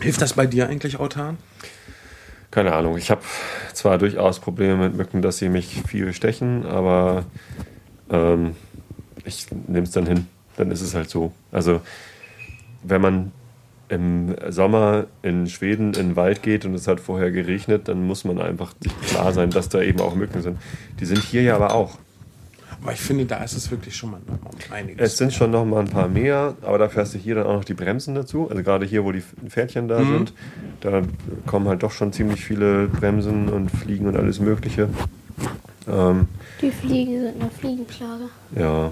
Hilft das bei dir eigentlich autan? Keine Ahnung. Ich habe zwar durchaus Probleme mit Mücken, dass sie mich viel stechen, aber ähm, ich nehme es dann hin. Dann ist es halt so. Also, wenn man im Sommer in Schweden in den Wald geht und es hat vorher geregnet, dann muss man einfach sich klar sein, dass da eben auch Mücken sind. Die sind hier ja aber auch. Aber ich finde, da ist es wirklich schon mal einiges. Es sind schon noch mal ein paar mehr, aber dafür hast du hier dann auch noch die Bremsen dazu. Also gerade hier, wo die Pferdchen da sind, da kommen halt doch schon ziemlich viele Bremsen und Fliegen und alles Mögliche. Ähm, Die Fliegen sind eine Fliegenplage. ja,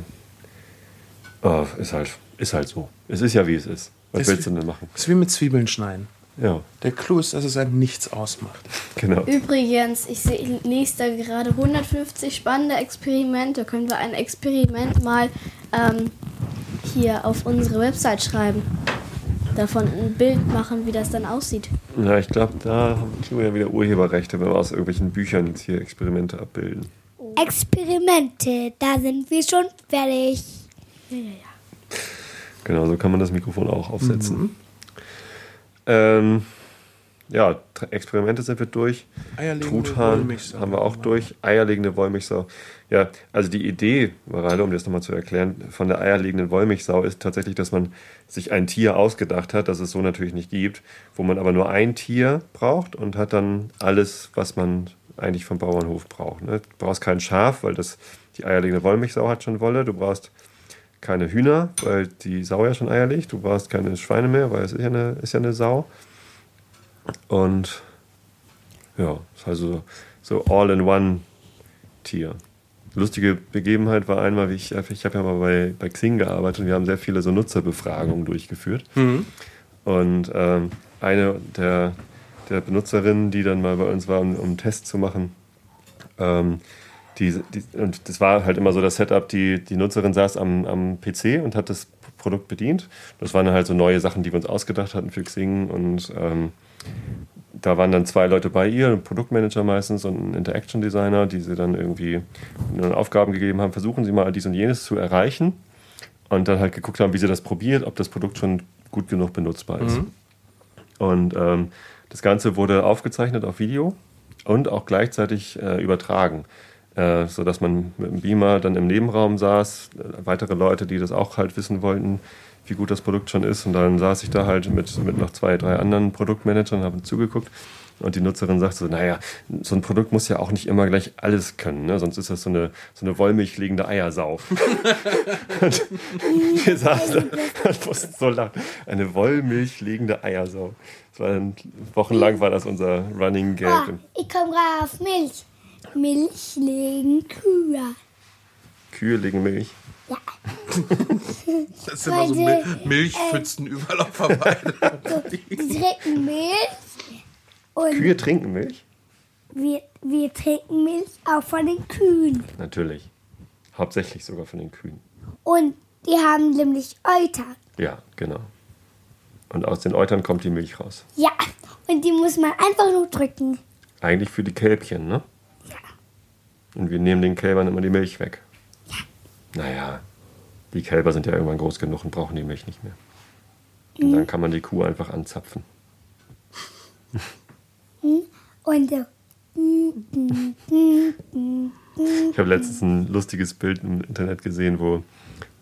Ah, ist halt, ist halt so. Es ist ja wie es ist. Was willst du denn machen? Das ist wie mit Zwiebeln schneiden. Ja, Der Clou ist, dass es einem nichts ausmacht. genau. Übrigens, ich seh- ich lese da gerade 150 spannende Experimente. Können wir ein Experiment mal ähm, hier auf unsere Website schreiben? Davon ein Bild machen, wie das dann aussieht. Ja, ich glaube, da kriegen wir ja wieder Urheberrechte, wenn wir aus irgendwelchen Büchern jetzt hier Experimente abbilden. Experimente, da sind wir schon fertig. Ja, ja, ja. Genau, so kann man das Mikrofon auch aufsetzen. Ähm, ja, Experimente sind wir durch. Truthahn haben wir auch durch. Eierlegende Wollmilchsau. Ja, also die Idee, Mareile, um das nochmal zu erklären, von der eierlegenden Wollmilchsau ist tatsächlich, dass man sich ein Tier ausgedacht hat, das es so natürlich nicht gibt, wo man aber nur ein Tier braucht und hat dann alles, was man eigentlich vom Bauernhof braucht. Ne? Du brauchst kein Schaf, weil das, die eierlegende Wollmilchsau hat schon Wolle. Du brauchst keine Hühner, weil die Sau ja schon Eier legt. Du brauchst keine Schweine mehr, weil es ist ja eine, ist ja eine Sau. Und ja, ist also so All-in-One-Tier. Lustige Begebenheit war einmal, wie ich, ich habe ja mal bei, bei Xing gearbeitet und wir haben sehr viele so Nutzerbefragungen durchgeführt. Und ähm, eine der, der Benutzerinnen, die dann mal bei uns war, um, um einen Test zu machen, ähm, die, die, und das war halt immer so das Setup, die, die Nutzerin saß am, am PC und hat das Produkt bedient. Das waren halt so neue Sachen, die wir uns ausgedacht hatten für Xing und ähm, da waren dann zwei Leute bei ihr, ein Produktmanager meistens und ein Interaction Designer, die sie dann irgendwie Aufgaben gegeben haben, versuchen sie mal dies und jenes zu erreichen und dann halt geguckt haben, wie sie das probiert, ob das Produkt schon gut genug benutzbar ist. Und ähm, das Ganze wurde aufgezeichnet auf Video und auch gleichzeitig äh, übertragen, äh, sodass man mit dem Beamer dann im Nebenraum saß, äh, weitere Leute, die das auch halt wissen wollten, wie gut das Produkt schon ist. Und dann saß ich da halt mit, mit noch zwei, drei anderen Produktmanagern und habe zugeguckt. Und die Nutzerin sagt so, naja, so ein Produkt muss ja auch nicht immer gleich alles können, ne? sonst ist das so eine, so eine Wollmilch liegende Eiersau. und wir saßen da und mussten so lachen. Eine Wollmilch liegende Eiersau. Das war dann, wochenlang war das unser Running Gag. Ah, ich komme gerade auf Milch. Milch legen Kühe. Kühe legen Milch. Ja. Das sind immer so Mil Milchpfützen überall auf der Weide. Die trinken Milch und Kühe trinken Milch? wir, wir trinken Milch auch von den Kühen. Natürlich. Hauptsächlich sogar von den Kühen. Und die haben nämlich Euter. Ja, genau. Und aus den Eutern kommt die Milch raus. Ja, und die muss man einfach nur drücken. Eigentlich für die Kälbchen, ne? Ja. Und wir nehmen den Kälbern immer die Milch weg. Naja, die Kälber sind ja irgendwann groß genug und brauchen die Milch nicht mehr. Und dann kann man die Kuh einfach anzapfen. Und so. Ich habe letztens ein lustiges Bild im Internet gesehen, wo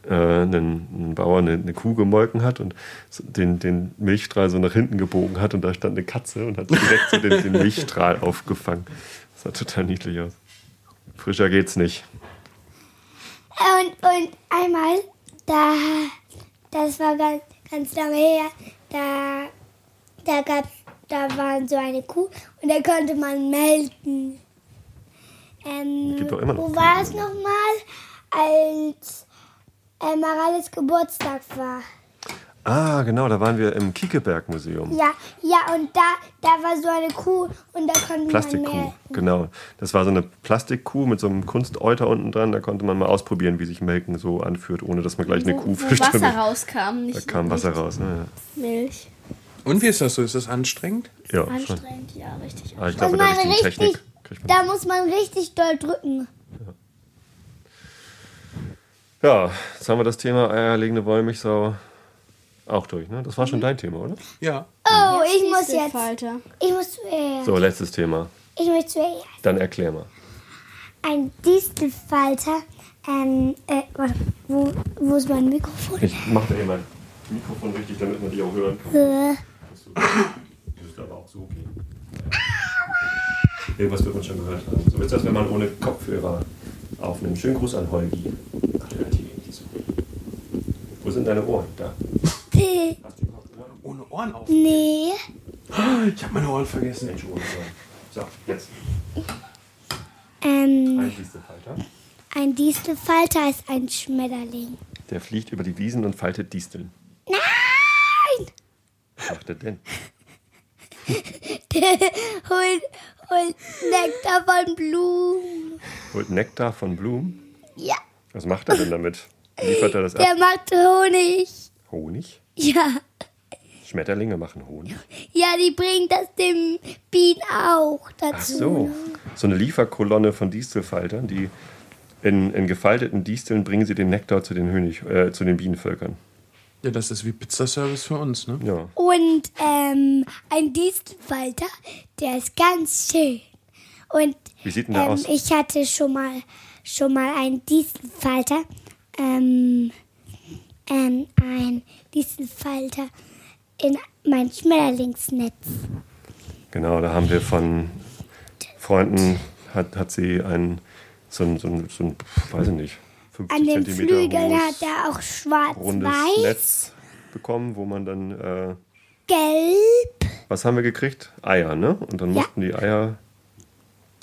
äh, ein, ein Bauer eine, eine Kuh gemolken hat und den, den Milchstrahl so nach hinten gebogen hat und da stand eine Katze und hat direkt so den, den Milchstrahl aufgefangen. Das sah total niedlich aus. Frischer geht's nicht. Und, und einmal, da, das war ganz, ganz lange her, da, da gab's, da war so eine Kuh und da konnte man melken. Ähm, Gibt doch immer noch wo war es nochmal? Als Marales Geburtstag war. Ah, genau, da waren wir im Kiekeberg-Museum. Ja, ja, und da, da war so eine Kuh und da konnte man Plastikkuh, genau. Das war so eine Plastikkuh mit so einem Kunsteuter unten dran. Da konnte man mal ausprobieren, wie sich Melken so anführt, ohne dass man gleich eine Kuh wo fischt. Wasser rauskam, nicht Da kam Wasser raus. Ne? Milch. Und wie ist das so? Ist das anstrengend? Ja, schon. Anstrengend, ja, richtig. Aber ich Muss glaube, mit der man richtigen richtig, Technik kriegt man da muss man richtig doll drücken. Ja, jetzt haben wir das Thema eierlegende Wollmilchsau auch durch. Ne? Das war schon dein Thema, oder? Ja. Oh, ich muss jetzt. Falter. Ich muss zuerst. So, letztes Thema. Ich muss zuerst. Dann erklär mal. Ein Distelfalter. Ähm, äh, warte, wo, wo ist mein Mikrofon? Ich mach da hier mein Mikrofon richtig, damit man dich auch hören kann. Äh, Das müsste aber auch so gehen. Irgendwas wird man schon gehört haben. So ist das, wenn man ohne Kopfhörer aufnimmt. Schönen Gruß an Holgi. Ach, der hat hier irgendwie so. Wo sind deine Ohren? Da. Hast du überhaupt Ohren? Ohne Ohren auf. nee. Ich habe meine Ohren vergessen. Entschuldigung. So, jetzt. Ähm, Ein Distelfalter. ein Distelfalter ist ein Schmetterling. Der fliegt über die Wiesen und faltet Disteln. Nein! Was macht er denn? holt, holt Nektar von Blumen. Holt Nektar von Blumen. Ja, Was macht er denn damit? Liefert er das der ab? macht Honig. Honig? Ja. Schmetterlinge machen Honig. Ja, die bringen das dem Bienen auch dazu. Ach so. So eine Lieferkolonne von Distelfaltern, die in, in gefalteten Disteln bringen sie den Nektar zu den, Honig, äh, zu den Bienenvölkern. Ja, das ist wie Pizzaservice für uns, ne? Ja. Und ähm, ein Distelfalter, der ist ganz schön. Und Wie sieht denn der ähm, aus? ich hatte schon mal schon mal einen Distelfalter. Ähm, ähm, ein Distelfalter in mein Schmetterlingsnetz. Genau, da haben wir von Freunden, hat, hat sie ein, so ein, so ein, so ein weiß ich nicht, 50 An den Zentimeter Flügeln hat er auch schwarz-weiß, Netz bekommen, wo man dann, äh, gelb. was haben wir gekriegt? Eier, ne? Und dann Ja. mussten die Eier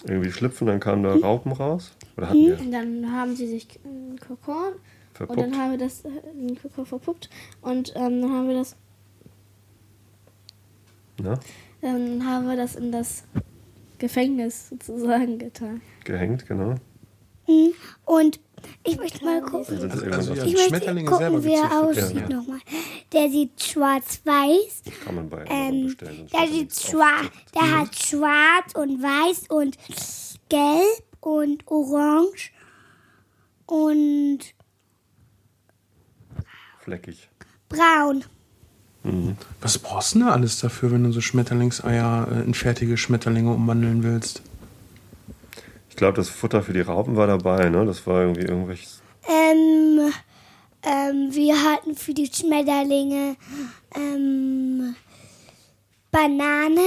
irgendwie schlüpfen, dann kamen da Raupen raus. Oder hatten wir? Und dann haben sie sich einen Kokon und Verpuppt. dann haben wir das äh, den Kokon verpuppt und ähm, dann haben wir das Na, dann haben wir das in das Gefängnis sozusagen getan. gehängt, genau. Mhm. Und ich möchte mal gucken. Also, ja. auf, Ich möchte gucken, wie er aussieht Ja. nochmal. Der sieht schwarz-weiß. kann man bei Ähm, bestellen. der, er sieht schwarz, der hat schwarz und weiß und gelb und orange und Fleckig. braun. Was brauchst du denn da alles dafür, wenn du so Schmetterlingseier äh, in fertige Schmetterlinge umwandeln willst? Ich glaube, das Futter für die Raupen war dabei, ne? Das war irgendwie irgendwelches. Ähm, ähm, wir hatten für die Schmetterlinge ähm, Bananen,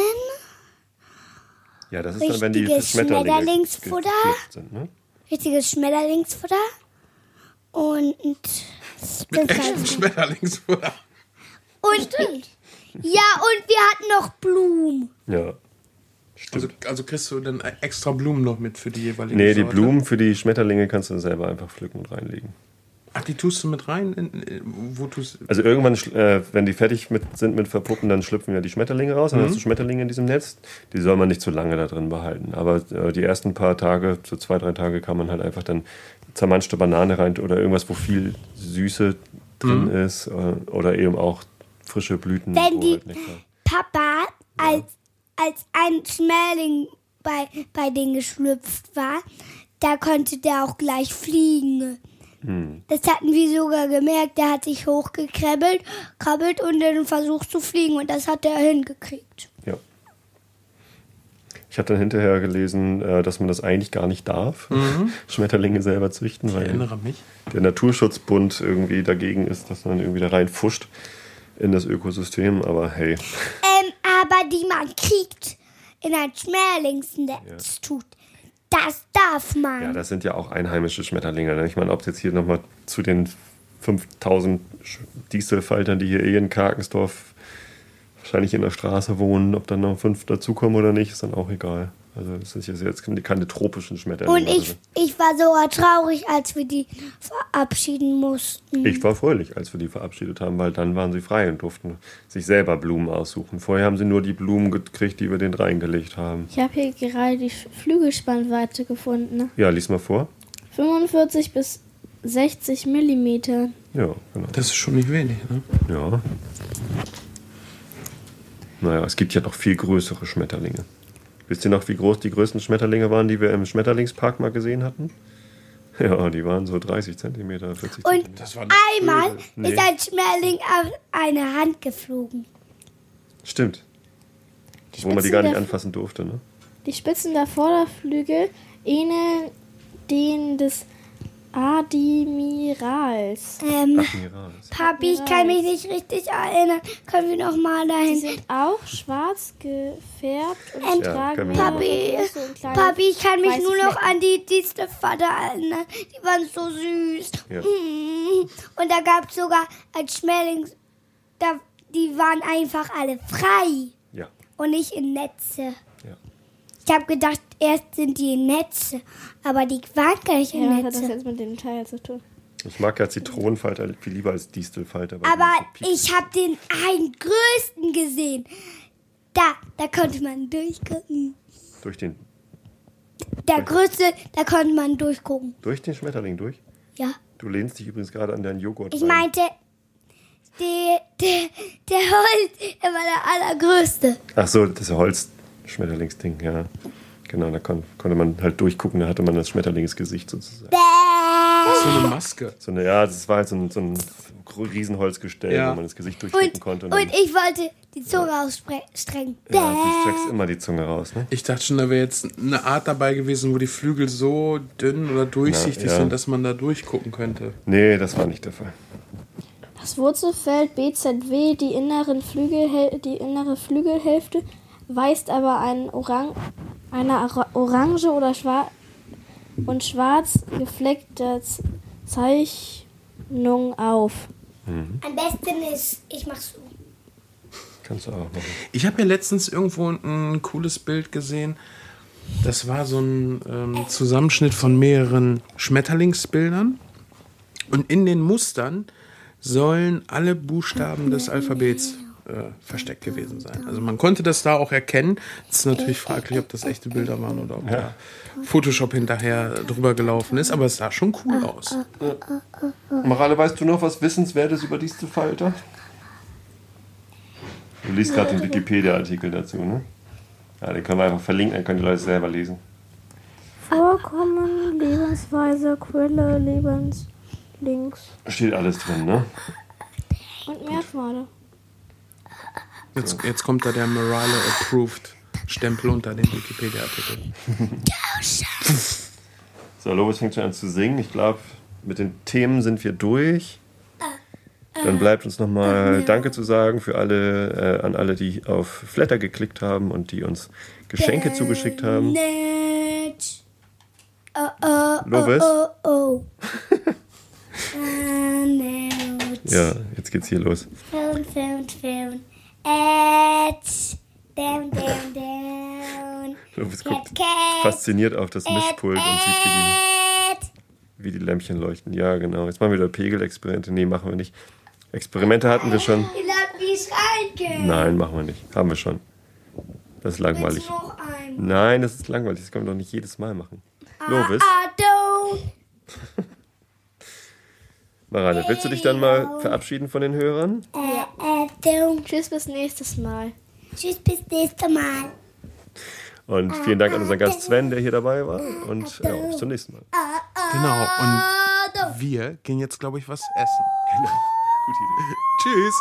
Ja, das ist dann, wenn die Richtiges Schmetterlinge Schmetterlingsfutter? sind, ne? richtiges Schmetterlingsfutter und Mit echtem Schmetterlingsfutter. und ja und wir hatten noch Blumen. Ja. Also, also kriegst du dann extra Blumen noch mit für die jeweilige Nee, die Sorte? Blumen für die Schmetterlinge kannst du selber einfach pflücken und reinlegen. Ach, die tust du mit rein? In, in, wo tust Also irgendwann, schl- äh, wenn die fertig mit, sind mit Verpuppen, dann schlüpfen ja die Schmetterlinge raus. Dann hast du Schmetterlinge in diesem Netz. Die soll man nicht zu lange da drin behalten. Aber äh, die ersten paar Tage, so zwei, drei Tage, kann man halt einfach dann zermanschte Banane rein oder irgendwas, wo viel Süße drin ist. Äh, oder eben auch frische Blüten. Wenn die- halt Papa, als, als ein Schmetterling bei, bei denen geschlüpft war, da konnte der auch gleich fliegen. Das hatten wir sogar gemerkt. Der hat sich hochgekrabbelt, krabbelt und dann versucht zu fliegen und das hat er hingekriegt. Ja. Ich habe dann hinterher gelesen, äh, dass man das eigentlich gar nicht darf, Schmetterlinge selber züchten, Ich weil erinnere mich. der Naturschutzbund irgendwie dagegen ist, dass man irgendwie da reinfuscht in das Ökosystem. Aber hey, Ähm, aber die man kriegt in ein Schmetterlingsnetz tut, das darf man. ja, das sind ja auch einheimische Schmetterlinge. Ne? Ich meine, ob es jetzt hier nochmal zu den 5000 Sch- Distelfaltern, die hier eh in Karkensdorf wahrscheinlich in der Straße wohnen, ob dann noch fünf dazukommen oder nicht, ist dann auch egal. Also das ist jetzt keine tropischen Schmetterlinge. und ich, ich war sogar traurig, als wir die verabschieden mussten. Ich war fröhlich, als wir die verabschiedet haben, weil dann waren sie frei und durften sich selber Blumen aussuchen. Vorher haben sie nur die Blumen gekriegt, die wir denen reingelegt haben. Ich habe hier gerade die Flügelspannweite gefunden. Ja, lies mal vor. 45 bis 60 Millimeter. Ja, genau. Das ist schon nicht wenig, ne? Ja. Naja, es gibt ja noch viel größere Schmetterlinge. Wisst ihr noch, wie groß die größten Schmetterlinge waren, die wir im Schmetterlingspark mal gesehen hatten? Ja, die waren so 30 Zentimeter, 40 Und Zentimeter. Das war einmal Nee. ist ein Schmetterling auf eine Hand geflogen. Stimmt. Die Wo man die Spitzen gar nicht der- anfassen durfte, ne? Die Spitzen der Vorderflügel ähneln denen des Admirals. Ähm, Admirals. Papi, ich kann mich nicht richtig erinnern. Können wir noch mal dahin? sind auch schwarz gefärbt und Ähm, Ja, tragen mehrere Papi, Papi, ich kann mich nur noch an die Distelvater erinnern. Die waren so süß. Ja. Und da gab es sogar ein Schmetterling, da, die waren einfach alle frei Ja, und nicht in Netze. ja. Ich habe gedacht, erst sind die Netze, aber die waren gar nicht Ja, was hat das Netze. jetzt mit dem Teil zu tun? Ich mag ja Zitronenfalter viel lieber als Distelfalter. Aber die so ich habe den einen größten gesehen. Da, da konnte man durchgucken. Durch den, Der größte, da konnte man durchgucken. durch den Schmetterling durch? Ja. Du lehnst dich übrigens gerade an deinen Joghurt. Ich rein. meinte, der, der, der Holz, der war der allergrößte. Ach so, das Holzschmetterlingsding, ja. Genau, da kon konnte man halt durchgucken, da hatte man das Schmetterlingsgesicht sozusagen. So eine Maske. So eine, ja, das war halt so ein, so ein Riesenholzgestell, Ja. wo man das Gesicht durchgucken Und, konnte. und dann- ich wollte die Zunge ausstrecken. ja, du streckst immer die Zunge raus, ne? Ich dachte schon, da wäre jetzt eine Art dabei gewesen, wo die Flügel so dünn oder durchsichtig Ja, ja. sind, dass man da durchgucken könnte. Nee, das war nicht der Fall. Das Wurzelfeld BZW, die, inneren Flügelhäl die innere Flügelhälfte, weist aber ein Orang eine Ara- orange oder schwarz und schwarz gefleckte Zeichnung auf. Am besten ist, ich mach so. Kannst du auch machen. Ich habe ja letztens irgendwo ein cooles Bild gesehen. Das war so ein ähm, Zusammenschnitt von mehreren Schmetterlingsbildern. Und in den Mustern sollen alle Buchstaben des Alphabets äh, versteckt gewesen sein. Also man konnte das da auch erkennen. Es ist natürlich fraglich, ob das echte Bilder waren oder ob da Photoshop hinterher drüber gelaufen ist. Aber es sah schon cool aus. Morale, weißt du noch was Wissenswertes über Distelfalter? Du liest gerade den Wikipedia-Artikel dazu, ne? Ja, den können wir einfach verlinken, dann können die Leute selber lesen. Vorkommen, Lebensweise, Quelle, Lebenslinks Steht alles drin, ne? und Merkmale. Jetzt, jetzt kommt da der Morale Approved Stempel unter dem Wikipedia-Artikel. So, Lovis fängt schon an zu singen. Ich glaube, mit den Themen sind wir durch. Dann bleibt uns nochmal Danke zu sagen für alle, äh, an alle, die auf Flatter geklickt haben und die uns Geschenke zugeschickt haben. Oh, oh, Lovis? oh, oh, oh. Ah, nett. Ja, jetzt geht's hier los. Phone, phone, phone. Ed. Down, down, down. Lovis Cat, guckt fasziniert auf das Mischpult und sieht, wie die, wie die Lämpchen leuchten. Ja, genau. Jetzt machen wir wieder Pegelexperimente. Nee, machen wir nicht. Experimente hatten wir schon. Ihr lernt, wie es reingeht. Nein, machen wir nicht. Haben wir schon. Das ist langweilig. Nein, das ist langweilig. Das können wir doch nicht jedes Mal machen. Lovis, Ah. Marianne, willst du dich dann mal verabschieden von den Hörern? Äh, äh. Tschüss, bis nächstes Mal. Tschüss, bis nächstes Mal. Und vielen Dank an unseren Gast Sven, der hier dabei war. Und ja, bis zum nächsten Mal. Genau. Und Ah, wir gehen jetzt, glaube ich, was essen. Genau. Gute Idee. Tschüss.